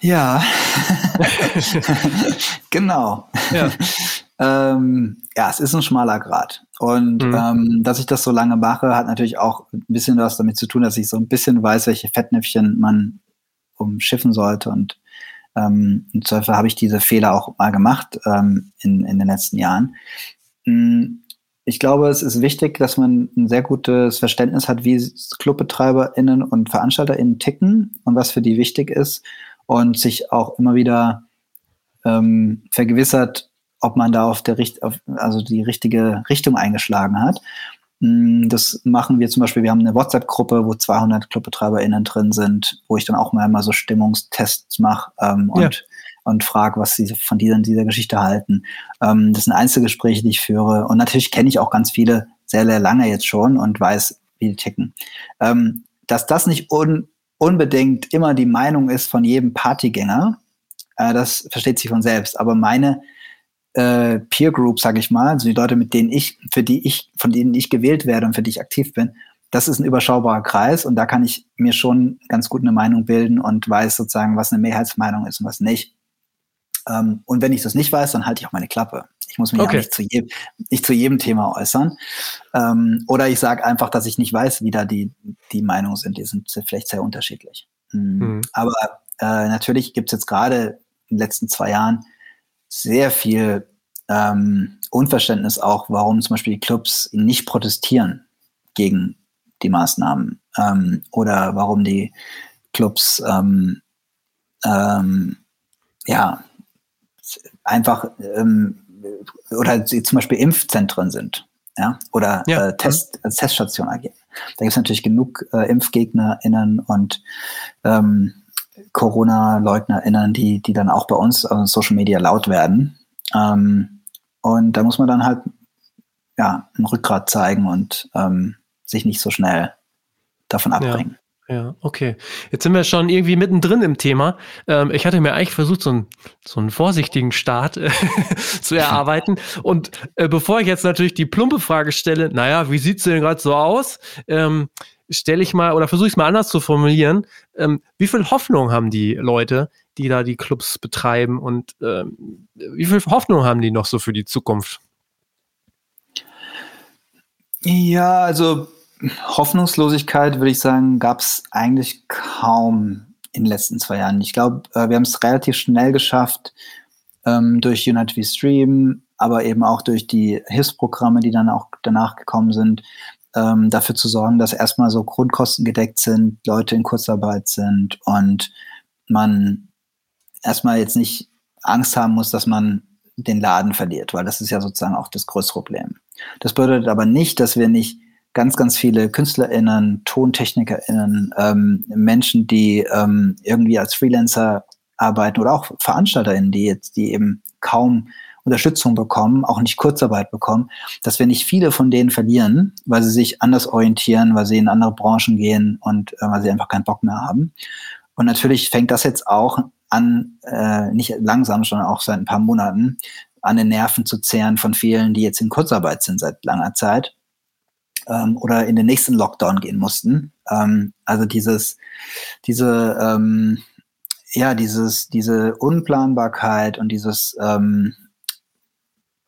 Ja, genau. Ja. ähm, ja, es ist ein schmaler Grad. Und mhm. ähm, dass ich das so lange mache, hat natürlich auch ein bisschen was damit zu tun, dass ich so ein bisschen weiß, welche Fettnäpfchen man umschiffen sollte. Und ähm, im Zweifel habe ich diese Fehler auch mal gemacht ähm, in, in den letzten Jahren. Mhm. Ich glaube, es ist wichtig, dass man ein sehr gutes Verständnis hat, wie ClubbetreiberInnen und VeranstalterInnen ticken und was für die wichtig ist und sich auch immer wieder ähm, vergewissert, ob man da auf der Richt auf, also die richtige Richtung eingeschlagen hat. Mm, das machen wir zum Beispiel, wir haben eine WhatsApp-Gruppe, wo 200 ClubbetreiberInnen drin sind, wo ich dann auch mal, mal so Stimmungstests mache ähm, und, ja. und frage, was sie von dieser, dieser Geschichte halten. Ähm, das sind Einzelgespräche, die ich führe. Und natürlich kenne ich auch ganz viele sehr, sehr lange jetzt schon und weiß, wie die ticken. Ähm, dass das nicht un unbedingt immer die Meinung ist von jedem Partygänger, äh, das versteht sich von selbst. Aber meine äh, Peer Group, sage ich mal, also die Leute, mit denen ich, für die ich, von denen ich gewählt werde und für die ich aktiv bin, das ist ein überschaubarer Kreis und da kann ich mir schon ganz gut eine Meinung bilden und weiß sozusagen, was eine Mehrheitsmeinung ist und was nicht. Ähm, und wenn ich das nicht weiß, dann halte ich auch meine Klappe. Ich muss mich okay. ja nicht zu, jedem, nicht zu jedem Thema äußern. Ähm, oder ich sage einfach, dass ich nicht weiß, wie da die, die Meinungen sind. Die sind vielleicht sehr unterschiedlich. Mhm. Mhm. Aber äh, natürlich gibt es jetzt gerade in den letzten zwei Jahren sehr viel ähm, Unverständnis auch, warum zum Beispiel die Clubs nicht protestieren gegen die Maßnahmen ähm, oder warum die Clubs ähm, ähm ja einfach ähm, oder sie zum Beispiel Impfzentren sind, ja, oder ja. Äh, Test, als Teststation agieren. Da gibt es natürlich genug äh, ImpfgegnerInnen und ähm, Corona-LeugnerInnen, die, die dann auch bei uns auf Social Media laut werden. Ähm, und da muss man dann halt ja, ein Rückgrat zeigen und ähm, sich nicht so schnell davon abbringen. Ja, okay. Jetzt sind wir schon irgendwie mittendrin im Thema. Ähm, ich hatte mir eigentlich versucht, so, ein, so einen vorsichtigen Start äh, zu erarbeiten. Und äh, bevor ich jetzt natürlich die plumpe Frage stelle, naja, wie sieht's denn gerade so aus? Ähm, stelle ich mal oder versuche ich es mal anders zu formulieren. Ähm, wie viel Hoffnung haben die Leute, die da die Clubs betreiben und ähm, wie viel Hoffnung haben die noch so für die Zukunft? Ja, also Hoffnungslosigkeit, würde ich sagen, gab es eigentlich kaum in den letzten zwei Jahren. Ich glaube, äh, wir haben es relativ schnell geschafft, ähm, durch United We Stream, aber eben auch durch die Hilfsprogramme, die dann auch danach gekommen sind, ähm, dafür zu sorgen, dass erstmal so Grundkosten gedeckt sind, Leute in Kurzarbeit sind und man erstmal jetzt nicht Angst haben muss, dass man den Laden verliert, weil das ist ja sozusagen auch das größte Problem. Das bedeutet aber nicht, dass wir nicht ganz, ganz viele KünstlerInnen, TontechnikerInnen, ähm, Menschen, die ähm, irgendwie als Freelancer arbeiten oder auch VeranstalterInnen, die jetzt, die eben kaum Unterstützung bekommen, auch nicht Kurzarbeit bekommen, dass wir nicht viele von denen verlieren, weil sie sich anders orientieren, weil sie in andere Branchen gehen und äh, weil sie einfach keinen Bock mehr haben. Und natürlich fängt das jetzt auch an, äh, nicht langsam, sondern auch seit ein paar Monaten, an den Nerven zu zehren von vielen, die jetzt in Kurzarbeit sind seit langer Zeit ähm, oder in den nächsten Lockdown gehen mussten. Ähm, also dieses, diese, ähm, ja, dieses, diese Unplanbarkeit und dieses ähm,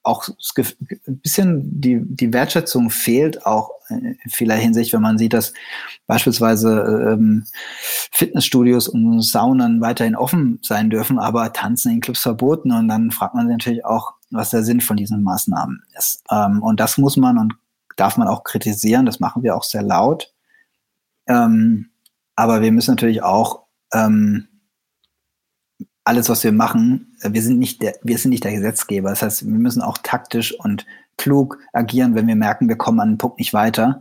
auch ein bisschen die, die Wertschätzung fehlt auch in vieler Hinsicht, wenn man sieht, dass beispielsweise ähm, Fitnessstudios und Saunen weiterhin offen sein dürfen, aber Tanzen in Clubs verboten. Und dann fragt man sich natürlich auch, was der Sinn von diesen Maßnahmen ist. Ähm, und das muss man und darf man auch kritisieren, das machen wir auch sehr laut. Ähm, aber wir müssen natürlich auch ähm, alles, was wir machen, äh, wir sind nicht der, wir sind nicht der Gesetzgeber. Das heißt, wir müssen auch taktisch und klug agieren, wenn wir merken, wir kommen an den Punkt nicht weiter.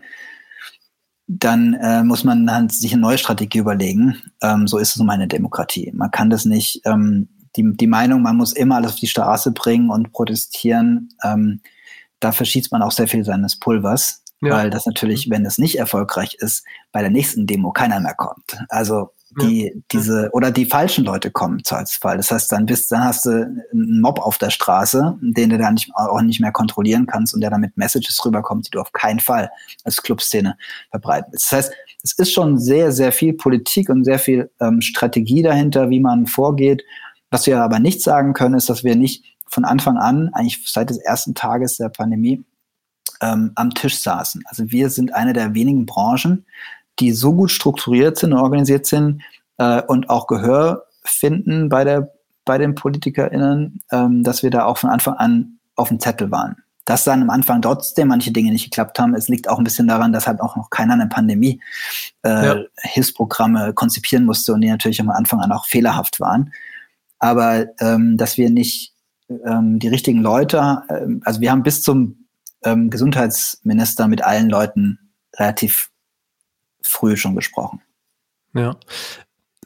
Dann äh, muss man dann sich eine neue Strategie überlegen. Ähm, so ist es um eine Demokratie. Man kann das nicht, ähm, die, die Meinung, man muss immer alles auf die Straße bringen und protestieren, ähm, da verschießt man auch sehr viel seines Pulvers, ja. weil das natürlich, wenn es nicht erfolgreich ist, bei der nächsten Demo keiner mehr kommt. Also die, diese, oder die falschen Leute kommen zu als Fall. Das heißt, dann bist, dann hast du einen Mob auf der Straße, den du dann nicht, auch nicht mehr kontrollieren kannst und der dann mit Messages rüberkommt, die du auf keinen Fall als Clubszene verbreiten willst. Das heißt, es ist schon sehr, sehr viel Politik und sehr viel ähm, Strategie dahinter, wie man vorgeht. Was wir aber nicht sagen können, ist, dass wir nicht von Anfang an, eigentlich seit des ersten Tages der Pandemie, ähm, am Tisch saßen. Also wir sind eine der wenigen Branchen, die so gut strukturiert sind und organisiert sind äh, und auch Gehör finden bei, der, bei den PolitikerInnen, ähm, dass wir da auch von Anfang an auf dem Zettel waren. Dass dann am Anfang trotzdem manche Dinge nicht geklappt haben, es liegt auch ein bisschen daran, dass halt auch noch keiner eine Pandemie äh, ja. Hilfsprogramme konzipieren musste und die natürlich am Anfang an auch fehlerhaft waren. Aber ähm, dass wir nicht ähm, die richtigen Leute, äh, also wir haben bis zum ähm, Gesundheitsminister mit allen Leuten relativ früh schon gesprochen. Ja.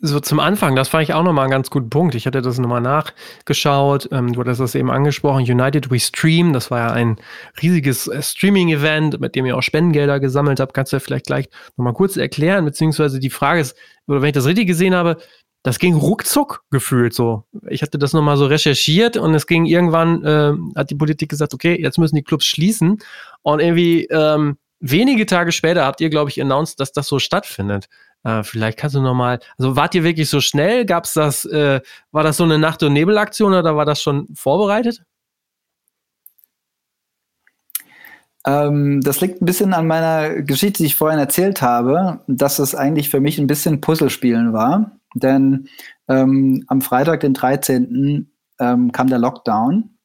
So zum Anfang, das fand ich auch nochmal einen ganz guten Punkt. Ich hatte das nochmal nachgeschaut. Ähm, du hattest das eben angesprochen. United We Stream, das war ja ein riesiges äh, Streaming-Event, mit dem ihr auch Spendengelder gesammelt habt. Kannst du ja vielleicht gleich nochmal kurz erklären, beziehungsweise die Frage ist, oder wenn ich das richtig gesehen habe, das ging ruckzuck gefühlt so. Ich hatte das nochmal so recherchiert und es ging irgendwann, äh, hat die Politik gesagt, okay, jetzt müssen die Clubs schließen. Und irgendwie ähm, wenige Tage später habt ihr, glaube ich, announced, dass das so stattfindet. Äh, vielleicht kannst du nochmal, also wart ihr wirklich so schnell? Gab's das, äh, war das so eine Nacht- und Nebelaktion oder war das schon vorbereitet? Ähm, das liegt ein bisschen an meiner Geschichte, die ich vorhin erzählt habe, dass es eigentlich für mich ein bisschen Puzzlespielen war. Denn ähm, am Freitag, den 13., ähm, kam der Lockdown.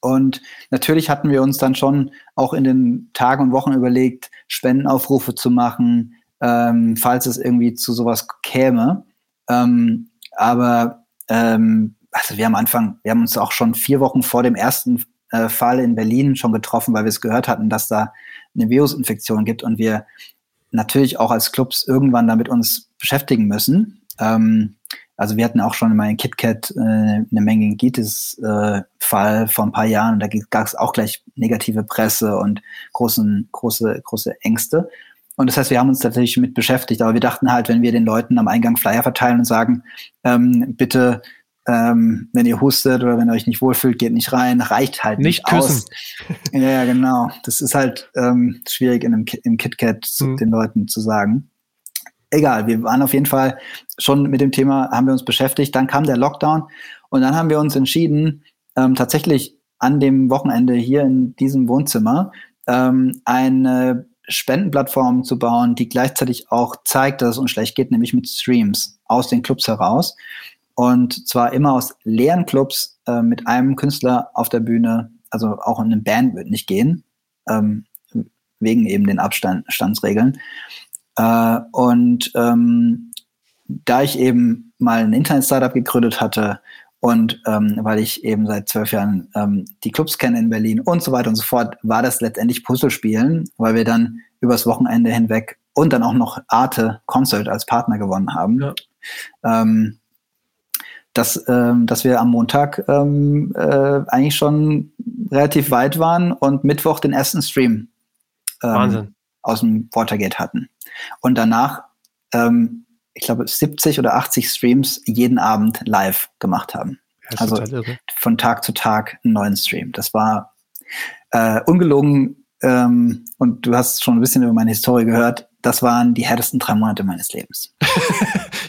Und natürlich hatten wir uns dann schon auch in den Tagen und Wochen überlegt, Spendenaufrufe zu machen, ähm, falls es irgendwie zu sowas käme. Ähm, aber ähm, also wir am Anfang, wir haben uns auch schon vier Wochen vor dem ersten äh, Fall in Berlin schon getroffen, weil wir es gehört hatten, dass da eine Virusinfektion gibt und wir natürlich auch als Clubs irgendwann damit uns beschäftigen müssen. Ähm, also wir hatten auch schon mal in KitKat äh, eine Meningitis-Fall äh, vor ein paar Jahren und da gab es auch gleich negative Presse und großen, große, große Ängste. Und das heißt, wir haben uns tatsächlich mit beschäftigt, aber wir dachten halt, wenn wir den Leuten am Eingang Flyer verteilen und sagen, ähm, bitte ähm, wenn ihr hustet oder wenn ihr euch nicht wohlfühlt, geht nicht rein, reicht halt nicht, nicht aus. ja, genau. Das ist halt ähm, schwierig in einem, im KitKat mhm. den Leuten zu sagen. Egal, wir waren auf jeden Fall schon mit dem Thema, haben wir uns beschäftigt. Dann kam der Lockdown und dann haben wir uns entschieden, ähm, tatsächlich an dem Wochenende hier in diesem Wohnzimmer ähm, eine Spendenplattform zu bauen, die gleichzeitig auch zeigt, dass es uns schlecht geht, nämlich mit Streams aus den Clubs heraus. Und zwar immer aus leeren Clubs äh, mit einem Künstler auf der Bühne. Also auch in eine Band wird nicht gehen, ähm, wegen eben den Abstandsregeln. Äh, und ähm, da ich eben mal ein Internet-Startup gegründet hatte und ähm, weil ich eben seit zwölf Jahren ähm, die Clubs kenne in Berlin und so weiter und so fort, war das letztendlich Puzzlespielen, weil wir dann übers Wochenende hinweg und dann auch noch Arte Concert als Partner gewonnen haben. Ja. Ähm, dass, ähm, dass wir am Montag ähm, äh, eigentlich schon relativ weit waren und Mittwoch den ersten Stream ähm, aus dem Watergate hatten. Und danach, ähm, ich glaube, 70 oder 80 Streams jeden Abend live gemacht haben. also von Tag zu Tag einen neuen Stream. Das war äh, ungelogen ähm, und du hast schon ein bisschen über meine Historie gehört. Das waren die härtesten drei Monate meines Lebens.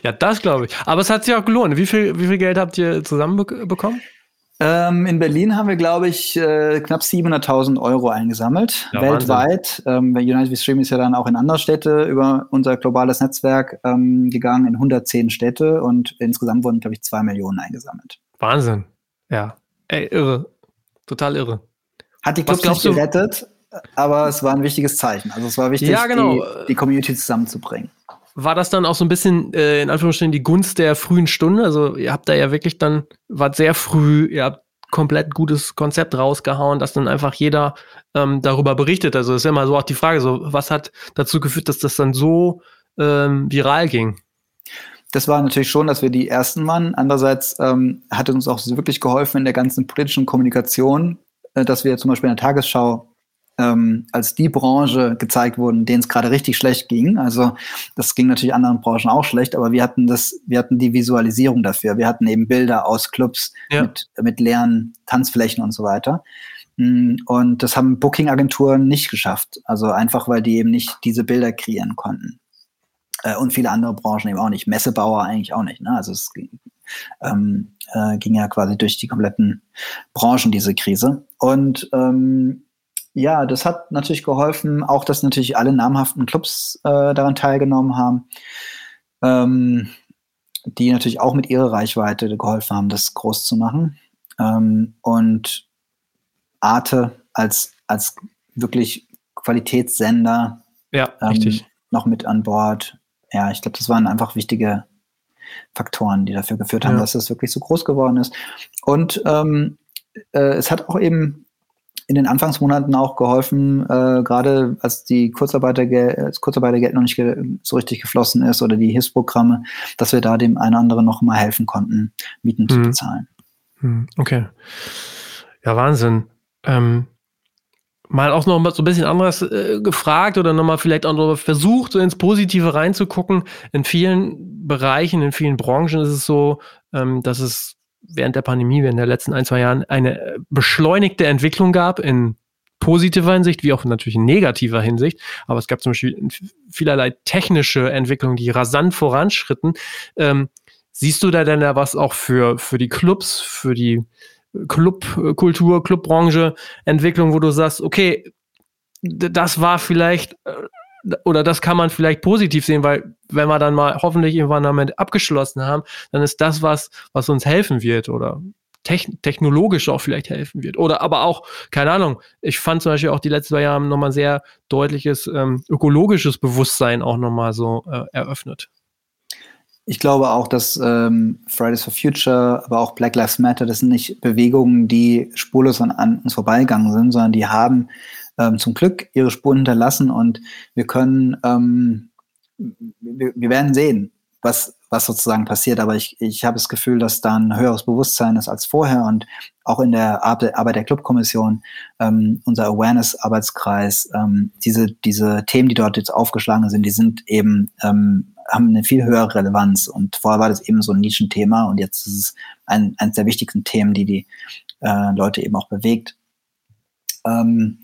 Ja, das glaube ich. Aber es hat sich auch gelohnt. Wie viel, wie viel Geld habt ihr zusammenbekommen? Ähm, in Berlin haben wir, glaube ich, äh, knapp 700.000 Euro eingesammelt, ja, weltweit. Ähm, United We Stream ist ja dann auch in andere Städte über unser globales Netzwerk ähm, gegangen, in 110 Städte und insgesamt wurden, glaube ich, zwei Millionen eingesammelt. Wahnsinn. Ja. Ey, irre. Total irre. Hat die Clubs nicht gerettet, aber es war ein wichtiges Zeichen. Also es war wichtig, ja, genau. die, die Community zusammenzubringen war das dann auch so ein bisschen äh, in Anführungsstrichen die Gunst der frühen Stunde? Also ihr habt da ja wirklich dann, wart sehr früh, ihr habt komplett gutes Konzept rausgehauen, dass dann einfach jeder ähm, darüber berichtet. Also ist ja immer so auch die Frage, so was hat dazu geführt, dass das dann so ähm, viral ging? Das war natürlich schon, dass wir die ersten waren. Andererseits ähm, hat es uns auch wirklich geholfen in der ganzen politischen Kommunikation, äh, dass wir zum Beispiel in der Tagesschau ähm, als die Branche gezeigt wurden, denen es gerade richtig schlecht ging. Also das ging natürlich anderen Branchen auch schlecht, aber wir hatten das, wir hatten die Visualisierung dafür. Wir hatten eben Bilder aus Clubs ja. mit, mit leeren Tanzflächen und so weiter. Mm, und das haben Booking-Agenturen nicht geschafft. Also einfach, weil die eben nicht diese Bilder kreieren konnten. Äh, und viele andere Branchen eben auch nicht. Messebauer eigentlich auch nicht. Ne? Also es ging, ähm, äh, ging ja quasi durch die kompletten Branchen, diese Krise. Und ähm, ja, das hat natürlich geholfen, auch dass natürlich alle namhaften Clubs äh, daran teilgenommen haben, ähm, die natürlich auch mit ihrer Reichweite geholfen haben, das groß zu machen. Ähm, und Arte als, als wirklich Qualitätssender ja, ähm, noch mit an Bord. Ja, ich glaube, das waren einfach wichtige Faktoren, die dafür geführt haben, ja. dass es wirklich so groß geworden ist. Und ähm, äh, es hat auch eben in den Anfangsmonaten auch geholfen, äh, gerade als die Kurzarbeitergeld, das Kurzarbeitergeld noch nicht so richtig geflossen ist oder die Hilfsprogramme, dass wir da dem einen oder anderen noch mal helfen konnten, Mieten hm. zu bezahlen. Hm, okay. Ja, Wahnsinn. Ähm, mal auch noch mal so ein bisschen anderes äh, gefragt oder nochmal vielleicht auch noch versucht, so ins Positive reinzugucken. In vielen Bereichen, in vielen Branchen ist es so, ähm, dass es während der Pandemie, während der letzten ein, zwei Jahren eine äh, beschleunigte Entwicklung gab in positiver Hinsicht, wie auch natürlich in negativer Hinsicht. Aber es gab zum Beispiel vielerlei technische Entwicklungen, die rasant voranschritten. Ähm, siehst du da denn da was auch für, für die Clubs, für die Clubkultur, Clubbranche, Entwicklung, wo du sagst, okay, das war vielleicht äh, oder das kann man vielleicht positiv sehen, weil wenn wir dann mal hoffentlich irgendwann damit abgeschlossen haben, dann ist das was, was uns helfen wird oder technologisch auch vielleicht helfen wird. Oder aber auch, keine Ahnung, ich fand zum Beispiel auch die letzten zwei Jahre nochmal sehr deutliches ähm, ökologisches Bewusstsein auch nochmal so äh, eröffnet. Ich glaube auch, dass ähm, Fridays for Future, aber auch Black Lives Matter, das sind nicht Bewegungen, die spurlos an, an uns vorbeigegangen sind, sondern die haben ähm, zum Glück ihre Spuren hinterlassen und wir können, ähm, wir, wir, werden sehen, was, was sozusagen passiert. Aber ich, ich habe das Gefühl, dass da ein höheres Bewusstsein ist als vorher und auch in der Arbeit der Clubkommission, ähm, unser Awareness-Arbeitskreis, ähm, diese, diese Themen, die dort jetzt aufgeschlagen sind, die sind eben, ähm, haben eine viel höhere Relevanz. Und vorher war das eben so ein Nischenthema und jetzt ist es ein, eines der wichtigsten Themen, die die äh, Leute eben auch bewegt. Ähm,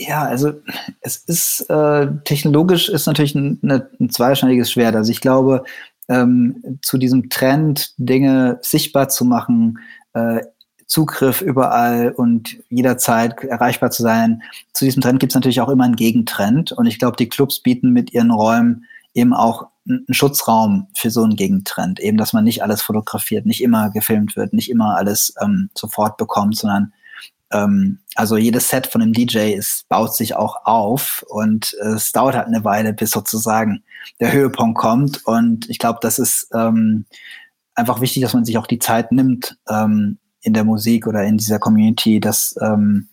ja, also es ist äh, technologisch ist natürlich ein, eine, ein zweischneidiges Schwert. Also ich glaube, ähm, zu diesem Trend, Dinge sichtbar zu machen, äh, Zugriff überall und jederzeit erreichbar zu sein, zu diesem Trend gibt es natürlich auch immer einen Gegentrend. Und ich glaube, die Clubs bieten mit ihren Räumen eben auch einen Schutzraum für so einen Gegentrend. Eben, dass man nicht alles fotografiert, nicht immer gefilmt wird, nicht immer alles ähm, sofort bekommt, sondern ähm, also jedes Set von einem DJ ist, baut sich auch auf und äh, es dauert halt eine Weile, bis sozusagen der Höhepunkt kommt. Und ich glaube, das ist ähm, einfach wichtig, dass man sich auch die Zeit nimmt ähm, in der Musik oder in dieser Community, dass ähm,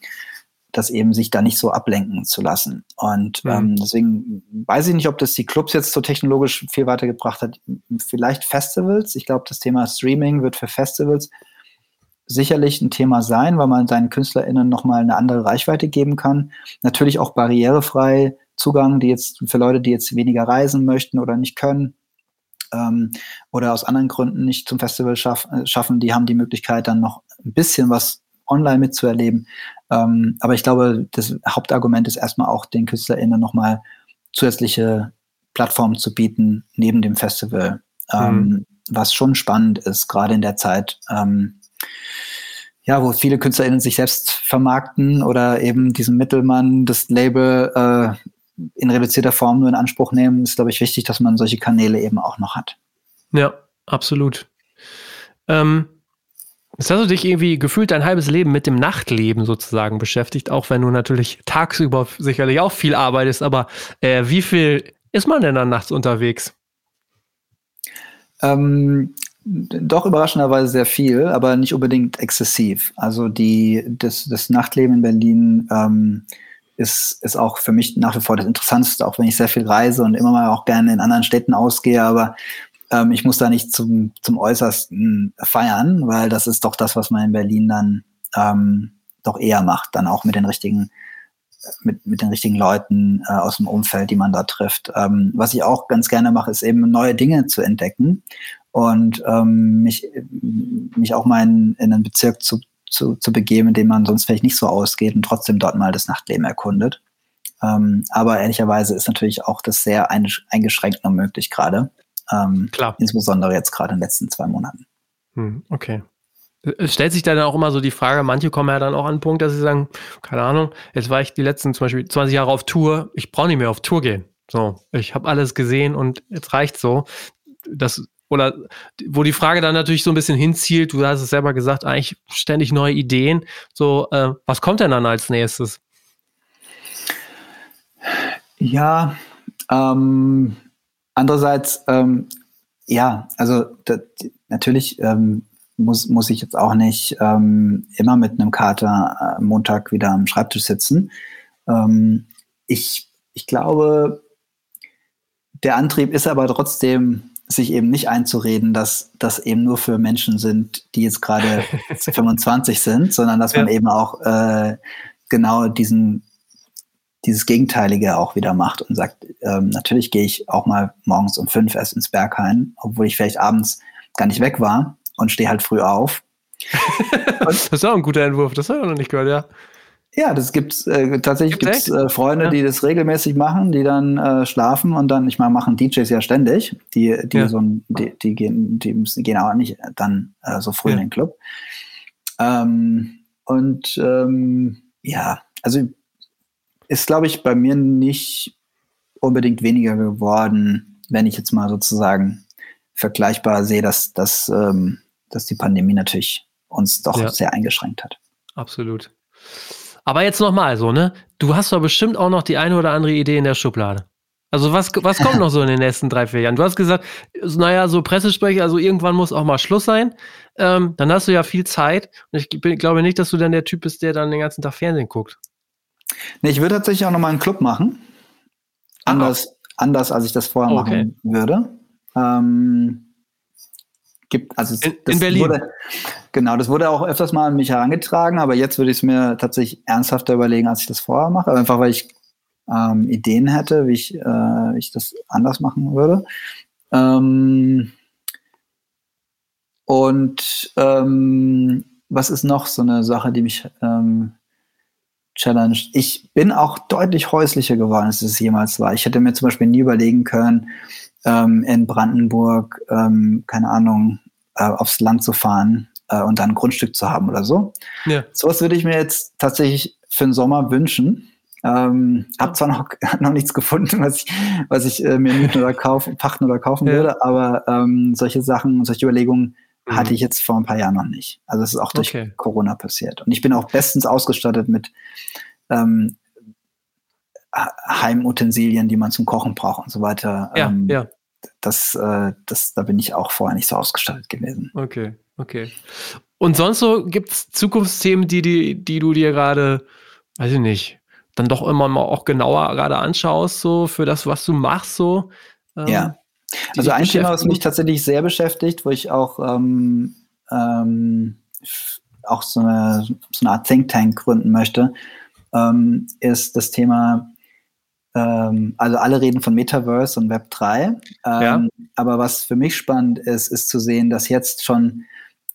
das eben sich da nicht so ablenken zu lassen. Und mhm. ähm, deswegen weiß ich nicht, ob das die Clubs jetzt so technologisch viel weitergebracht hat. Vielleicht Festivals. Ich glaube, das Thema Streaming wird für Festivals sicherlich ein Thema sein, weil man seinen KünstlerInnen nochmal eine andere Reichweite geben kann. Natürlich auch barrierefrei Zugang, die jetzt für Leute, die jetzt weniger reisen möchten oder nicht können ähm, oder aus anderen Gründen nicht zum Festival schaff, äh, schaffen, die haben die Möglichkeit dann noch ein bisschen was online mitzuerleben. Ähm, aber ich glaube, das Hauptargument ist erstmal auch den KünstlerInnen nochmal zusätzliche Plattformen zu bieten neben dem Festival. Ähm, mhm. Was schon spannend ist, gerade in der Zeit, ähm, ja, wo viele KünstlerInnen sich selbst vermarkten oder eben diesen Mittelmann, das Label äh, in reduzierter Form nur in Anspruch nehmen, ist, glaube ich, wichtig, dass man solche Kanäle eben auch noch hat. Ja, absolut. Ähm, jetzt hast du dich irgendwie gefühlt dein halbes Leben mit dem Nachtleben sozusagen beschäftigt, auch wenn du natürlich tagsüber sicherlich auch viel arbeitest, aber äh, wie viel ist man denn dann nachts unterwegs? Ähm, doch überraschenderweise sehr viel, aber nicht unbedingt exzessiv. Also die, das, das Nachtleben in Berlin ähm, ist, ist auch für mich nach wie vor das Interessanteste, auch wenn ich sehr viel reise und immer mal auch gerne in anderen Städten ausgehe, aber ähm, ich muss da nicht zum, zum Äußersten feiern, weil das ist doch das, was man in Berlin dann ähm, doch eher macht, dann auch mit den richtigen mit, mit den richtigen Leuten äh, aus dem Umfeld, die man da trifft. Ähm, was ich auch ganz gerne mache, ist eben neue Dinge zu entdecken und ähm, mich, mich auch mal in, in einen Bezirk zu, zu, zu begeben, in dem man sonst vielleicht nicht so ausgeht und trotzdem dort mal das Nachtleben erkundet. Ähm, aber ehrlicherweise ist natürlich auch das sehr eingeschränkt nur möglich gerade. Ähm, Klar. Insbesondere jetzt gerade in den letzten zwei Monaten. Hm, okay. Es stellt sich dann auch immer so die Frage, manche kommen ja dann auch an den Punkt, dass sie sagen, keine Ahnung, jetzt war ich die letzten zum Beispiel 20 Jahre auf Tour, ich brauche nicht mehr auf Tour gehen. So, ich habe alles gesehen und jetzt reicht so. Das, oder wo die Frage dann natürlich so ein bisschen hinzielt, du hast es selber gesagt, eigentlich ständig neue Ideen. So, äh, was kommt denn dann als nächstes? Ja, ähm, andererseits, ähm, ja, also da, natürlich ähm, muss, muss ich jetzt auch nicht ähm, immer mit einem Kater äh, Montag wieder am Schreibtisch sitzen. Ähm, ich, ich glaube, der Antrieb ist aber trotzdem, sich eben nicht einzureden, dass das eben nur für Menschen sind, die jetzt gerade 25 sind, sondern dass ja. man eben auch äh, genau diesen dieses Gegenteilige auch wieder macht und sagt, ähm, natürlich gehe ich auch mal morgens um fünf erst ins Berghain, obwohl ich vielleicht abends gar nicht weg war und stehe halt früh auf. das ist auch ein guter Entwurf, das habe ich noch nicht gehört, ja. Ja, das gibt's äh, tatsächlich gibt es äh, Freunde, ja. die das regelmäßig machen, die dann äh, schlafen und dann, ich meine, machen DJs ja ständig, die, die ja. so ein, die, die gehen, die gehen auch nicht dann äh, so früh ja. in den Club. Ähm, und ähm, ja, also ist, glaube ich, bei mir nicht unbedingt weniger geworden, wenn ich jetzt mal sozusagen vergleichbar sehe, dass, dass ähm, dass die Pandemie natürlich uns doch sehr eingeschränkt hat. Absolut. Aber jetzt nochmal so, ne? Du hast doch bestimmt auch noch die eine oder andere Idee in der Schublade. Also was, was kommt noch so in den nächsten drei, vier Jahren? Du hast gesagt, naja, so Pressesprecher, also irgendwann muss auch mal Schluss sein. Ähm, dann hast du ja viel Zeit. Und ich bin, glaube nicht, dass du dann der Typ bist, der dann den ganzen Tag Fernsehen guckt. Nee, ich würde tatsächlich auch nochmal einen Club machen. Anders, ah. anders als ich das vorher okay. machen würde. Ähm, gibt. Also in, in Berlin. Wurde, genau, das wurde auch öfters mal an mich herangetragen, aber jetzt würde ich es mir tatsächlich ernsthafter überlegen, als ich das vorher mache. Einfach weil ich ähm, Ideen hätte, wie ich, äh, ich das anders machen würde. Ähm, und ähm, was ist noch so eine Sache, die mich ähm, challenged? Ich bin auch deutlich häuslicher geworden, als es jemals war. Ich hätte mir zum Beispiel nie überlegen können, ähm, in Brandenburg, ähm, keine Ahnung, äh, aufs Land zu fahren äh, und dann ein Grundstück zu haben oder so. Ja. Sowas würde ich mir jetzt tatsächlich für den Sommer wünschen. Ähm, hab zwar noch, noch nichts gefunden, was ich, was ich äh, mir mieten oder kaufen, pachten oder kaufen ja. würde, aber ähm, solche Sachen, solche Überlegungen mhm. hatte ich jetzt vor ein paar Jahren noch nicht. Also es ist auch durch okay. Corona passiert. Und ich bin auch bestens ausgestattet mit ähm, Heimutensilien, die man zum Kochen braucht und so weiter. Ja, ähm, ja. Das, äh, das, da bin ich auch vorher nicht so ausgestattet gewesen. Okay, okay. Und sonst so gibt es Zukunftsthemen, die, die, die du dir gerade, weiß ich nicht, dann doch immer mal auch genauer gerade anschaust, so für das, was du machst, so? Ähm, ja. Also ein Thema, was mich tatsächlich sehr beschäftigt, wo ich auch, ähm, ähm, auch so eine, so eine Art Think Tank gründen möchte, ähm, ist das Thema ähm, also alle reden von Metaverse und Web 3. Ähm, ja. Aber was für mich spannend ist, ist zu sehen, dass jetzt schon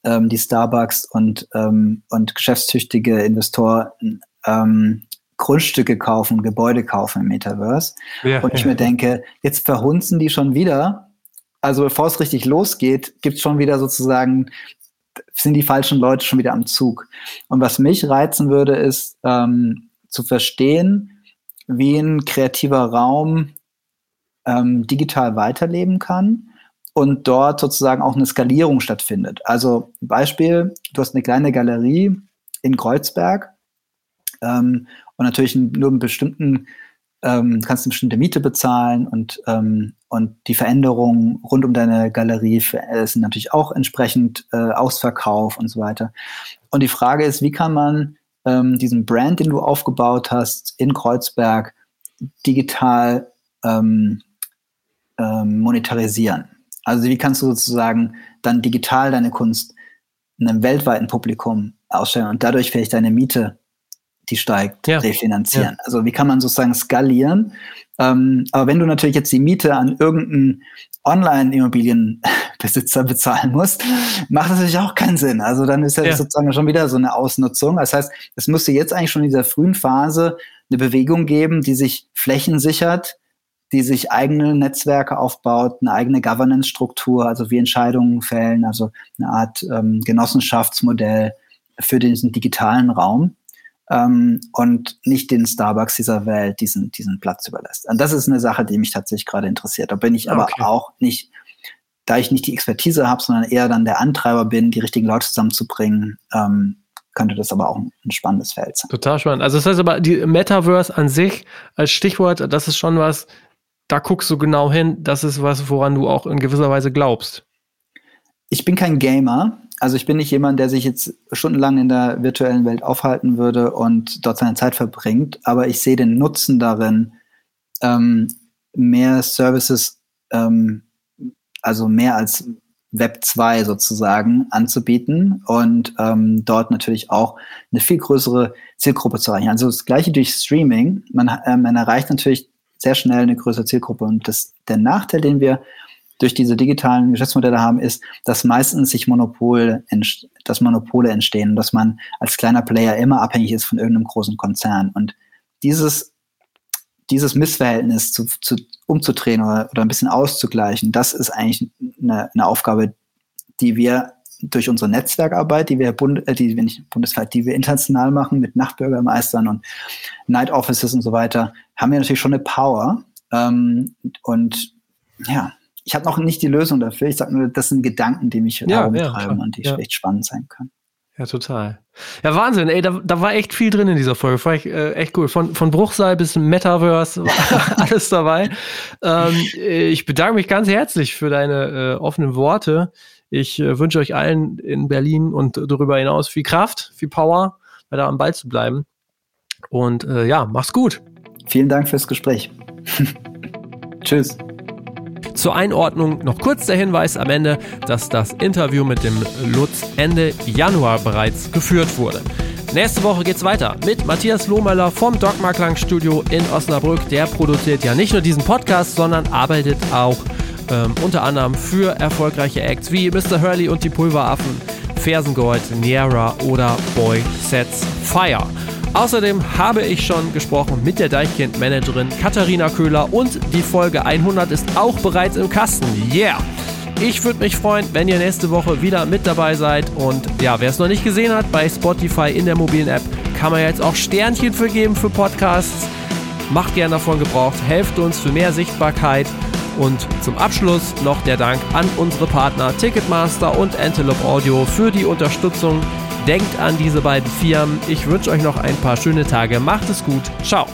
ähm, die Starbucks und, ähm, und geschäftstüchtige Investoren ähm, Grundstücke kaufen, Gebäude kaufen im Metaverse. Ja, und ich ja. mir denke, jetzt verhunzen die schon wieder. Also bevor es richtig losgeht, gibt es schon wieder sozusagen, sind die falschen Leute schon wieder am Zug. Und was mich reizen würde, ist ähm, zu verstehen, wie ein kreativer Raum ähm, digital weiterleben kann und dort sozusagen auch eine Skalierung stattfindet. Also Beispiel, du hast eine kleine Galerie in Kreuzberg ähm, und natürlich nur einen bestimmten, ähm, kannst eine bestimmte Miete bezahlen und, ähm, und die Veränderungen rund um deine Galerie äh, sind natürlich auch entsprechend äh, Ausverkauf und so weiter. Und die Frage ist, wie kann man ähm, diesen Brand, den du aufgebaut hast in Kreuzberg, digital ähm, ähm, monetarisieren? Also wie kannst du sozusagen dann digital deine Kunst einem weltweiten Publikum ausstellen und dadurch vielleicht deine Miete die steigt, ja. refinanzieren. Ja. Also wie kann man sozusagen skalieren? Ähm, aber wenn du natürlich jetzt die Miete an irgendeinen Online-Immobilienbesitzer bezahlen musst, macht das natürlich auch keinen Sinn. Also dann ist ja, ja, sozusagen schon wieder so eine Ausnutzung. Das heißt, es müsste jetzt eigentlich schon in dieser frühen Phase eine Bewegung geben, die sich Flächen sichert, die sich eigene Netzwerke aufbaut, eine eigene Governance-Struktur, also wie Entscheidungen fällen, also eine Art ähm, Genossenschaftsmodell für diesen digitalen Raum ähm, und nicht den Starbucks dieser Welt diesen, diesen Platz überlässt. Und das ist eine Sache, die mich tatsächlich gerade interessiert. Da bin ich aber okay. auch nicht, da ich nicht die Expertise habe, sondern eher dann der Antreiber bin, die richtigen Leute zusammenzubringen, ähm, könnte das aber auch ein, spannendes Feld sein. Total spannend. Also das heißt aber, die Metaverse an sich als Stichwort, das ist schon was, da guckst du genau hin, das ist was, woran du auch in gewisser Weise glaubst. Ich bin kein Gamer, also ich bin nicht jemand, der sich jetzt stundenlang in der virtuellen Welt aufhalten würde und dort seine Zeit verbringt, aber ich sehe den Nutzen darin, ähm, mehr Services, ähm, also mehr als Web 2 sozusagen anzubieten und ähm, dort natürlich auch eine viel größere Zielgruppe zu erreichen. Also das gleiche durch Streaming. Man, äh, man erreicht natürlich sehr schnell eine größere Zielgruppe und das, der Nachteil, den wir durch diese digitalen Geschäftsmodelle haben, ist, dass meistens sich Monopol, dass Monopole entstehen, dass man als kleiner Player immer abhängig ist von irgendeinem großen Konzern. Und dieses, dieses Missverhältnis zu, zu, umzudrehen oder, oder ein bisschen auszugleichen, das ist eigentlich eine, eine Aufgabe, die wir durch unsere Netzwerkarbeit, die wir, Bund, äh, die wir nicht bundesweit, die wir international machen mit Nachtbürgermeistern und Night Offices und so weiter, haben wir natürlich schon eine Power. Ähm, und ja, ich habe noch nicht die Lösung dafür. Ich sage nur, das sind Gedanken, die mich ja, herumtreiben ja, und die ja. echt spannend sein können. Ja, total. Ja, Wahnsinn, ey, da, da war echt viel drin in dieser Folge. War ich, äh, echt cool. Von, von Bruchsal bis Metaverse, alles dabei. Ähm, ich bedanke mich ganz herzlich für deine äh, offenen Worte. Ich äh, wünsche euch allen in Berlin und darüber hinaus viel Kraft, viel Power, weiter am Ball zu bleiben. Und äh, ja, mach's gut. Vielen Dank fürs Gespräch. Tschüss. Zur Einordnung noch kurz der Hinweis am Ende, dass das Interview mit dem Lutz Ende Januar bereits geführt wurde. Nächste Woche geht's weiter mit Matthias Lohmöller vom Dogma Klang Studio in Osnabrück. Der produziert ja nicht nur diesen Podcast, sondern arbeitet auch ähm, unter anderem für erfolgreiche Acts wie Mr. Hurley und die Pulveraffen, Fersengold, Niera oder Boy Sets Fire. Außerdem habe ich schon gesprochen mit der Deichkind-Managerin Katharina Köhler und die Folge 100 ist auch bereits im Kasten. Yeah! Ich würde mich freuen, wenn ihr nächste Woche wieder mit dabei seid. Und ja, wer es noch nicht gesehen hat, bei Spotify in der mobilen App kann man jetzt auch Sternchen vergeben für Podcasts. Macht gerne davon Gebrauch, helft uns für mehr Sichtbarkeit. Und zum Abschluss noch der Dank an unsere Partner Ticketmaster und Antelope Audio für die Unterstützung Denkt an diese beiden Firmen. Ich wünsche euch noch ein paar schöne Tage. Macht es gut. Ciao.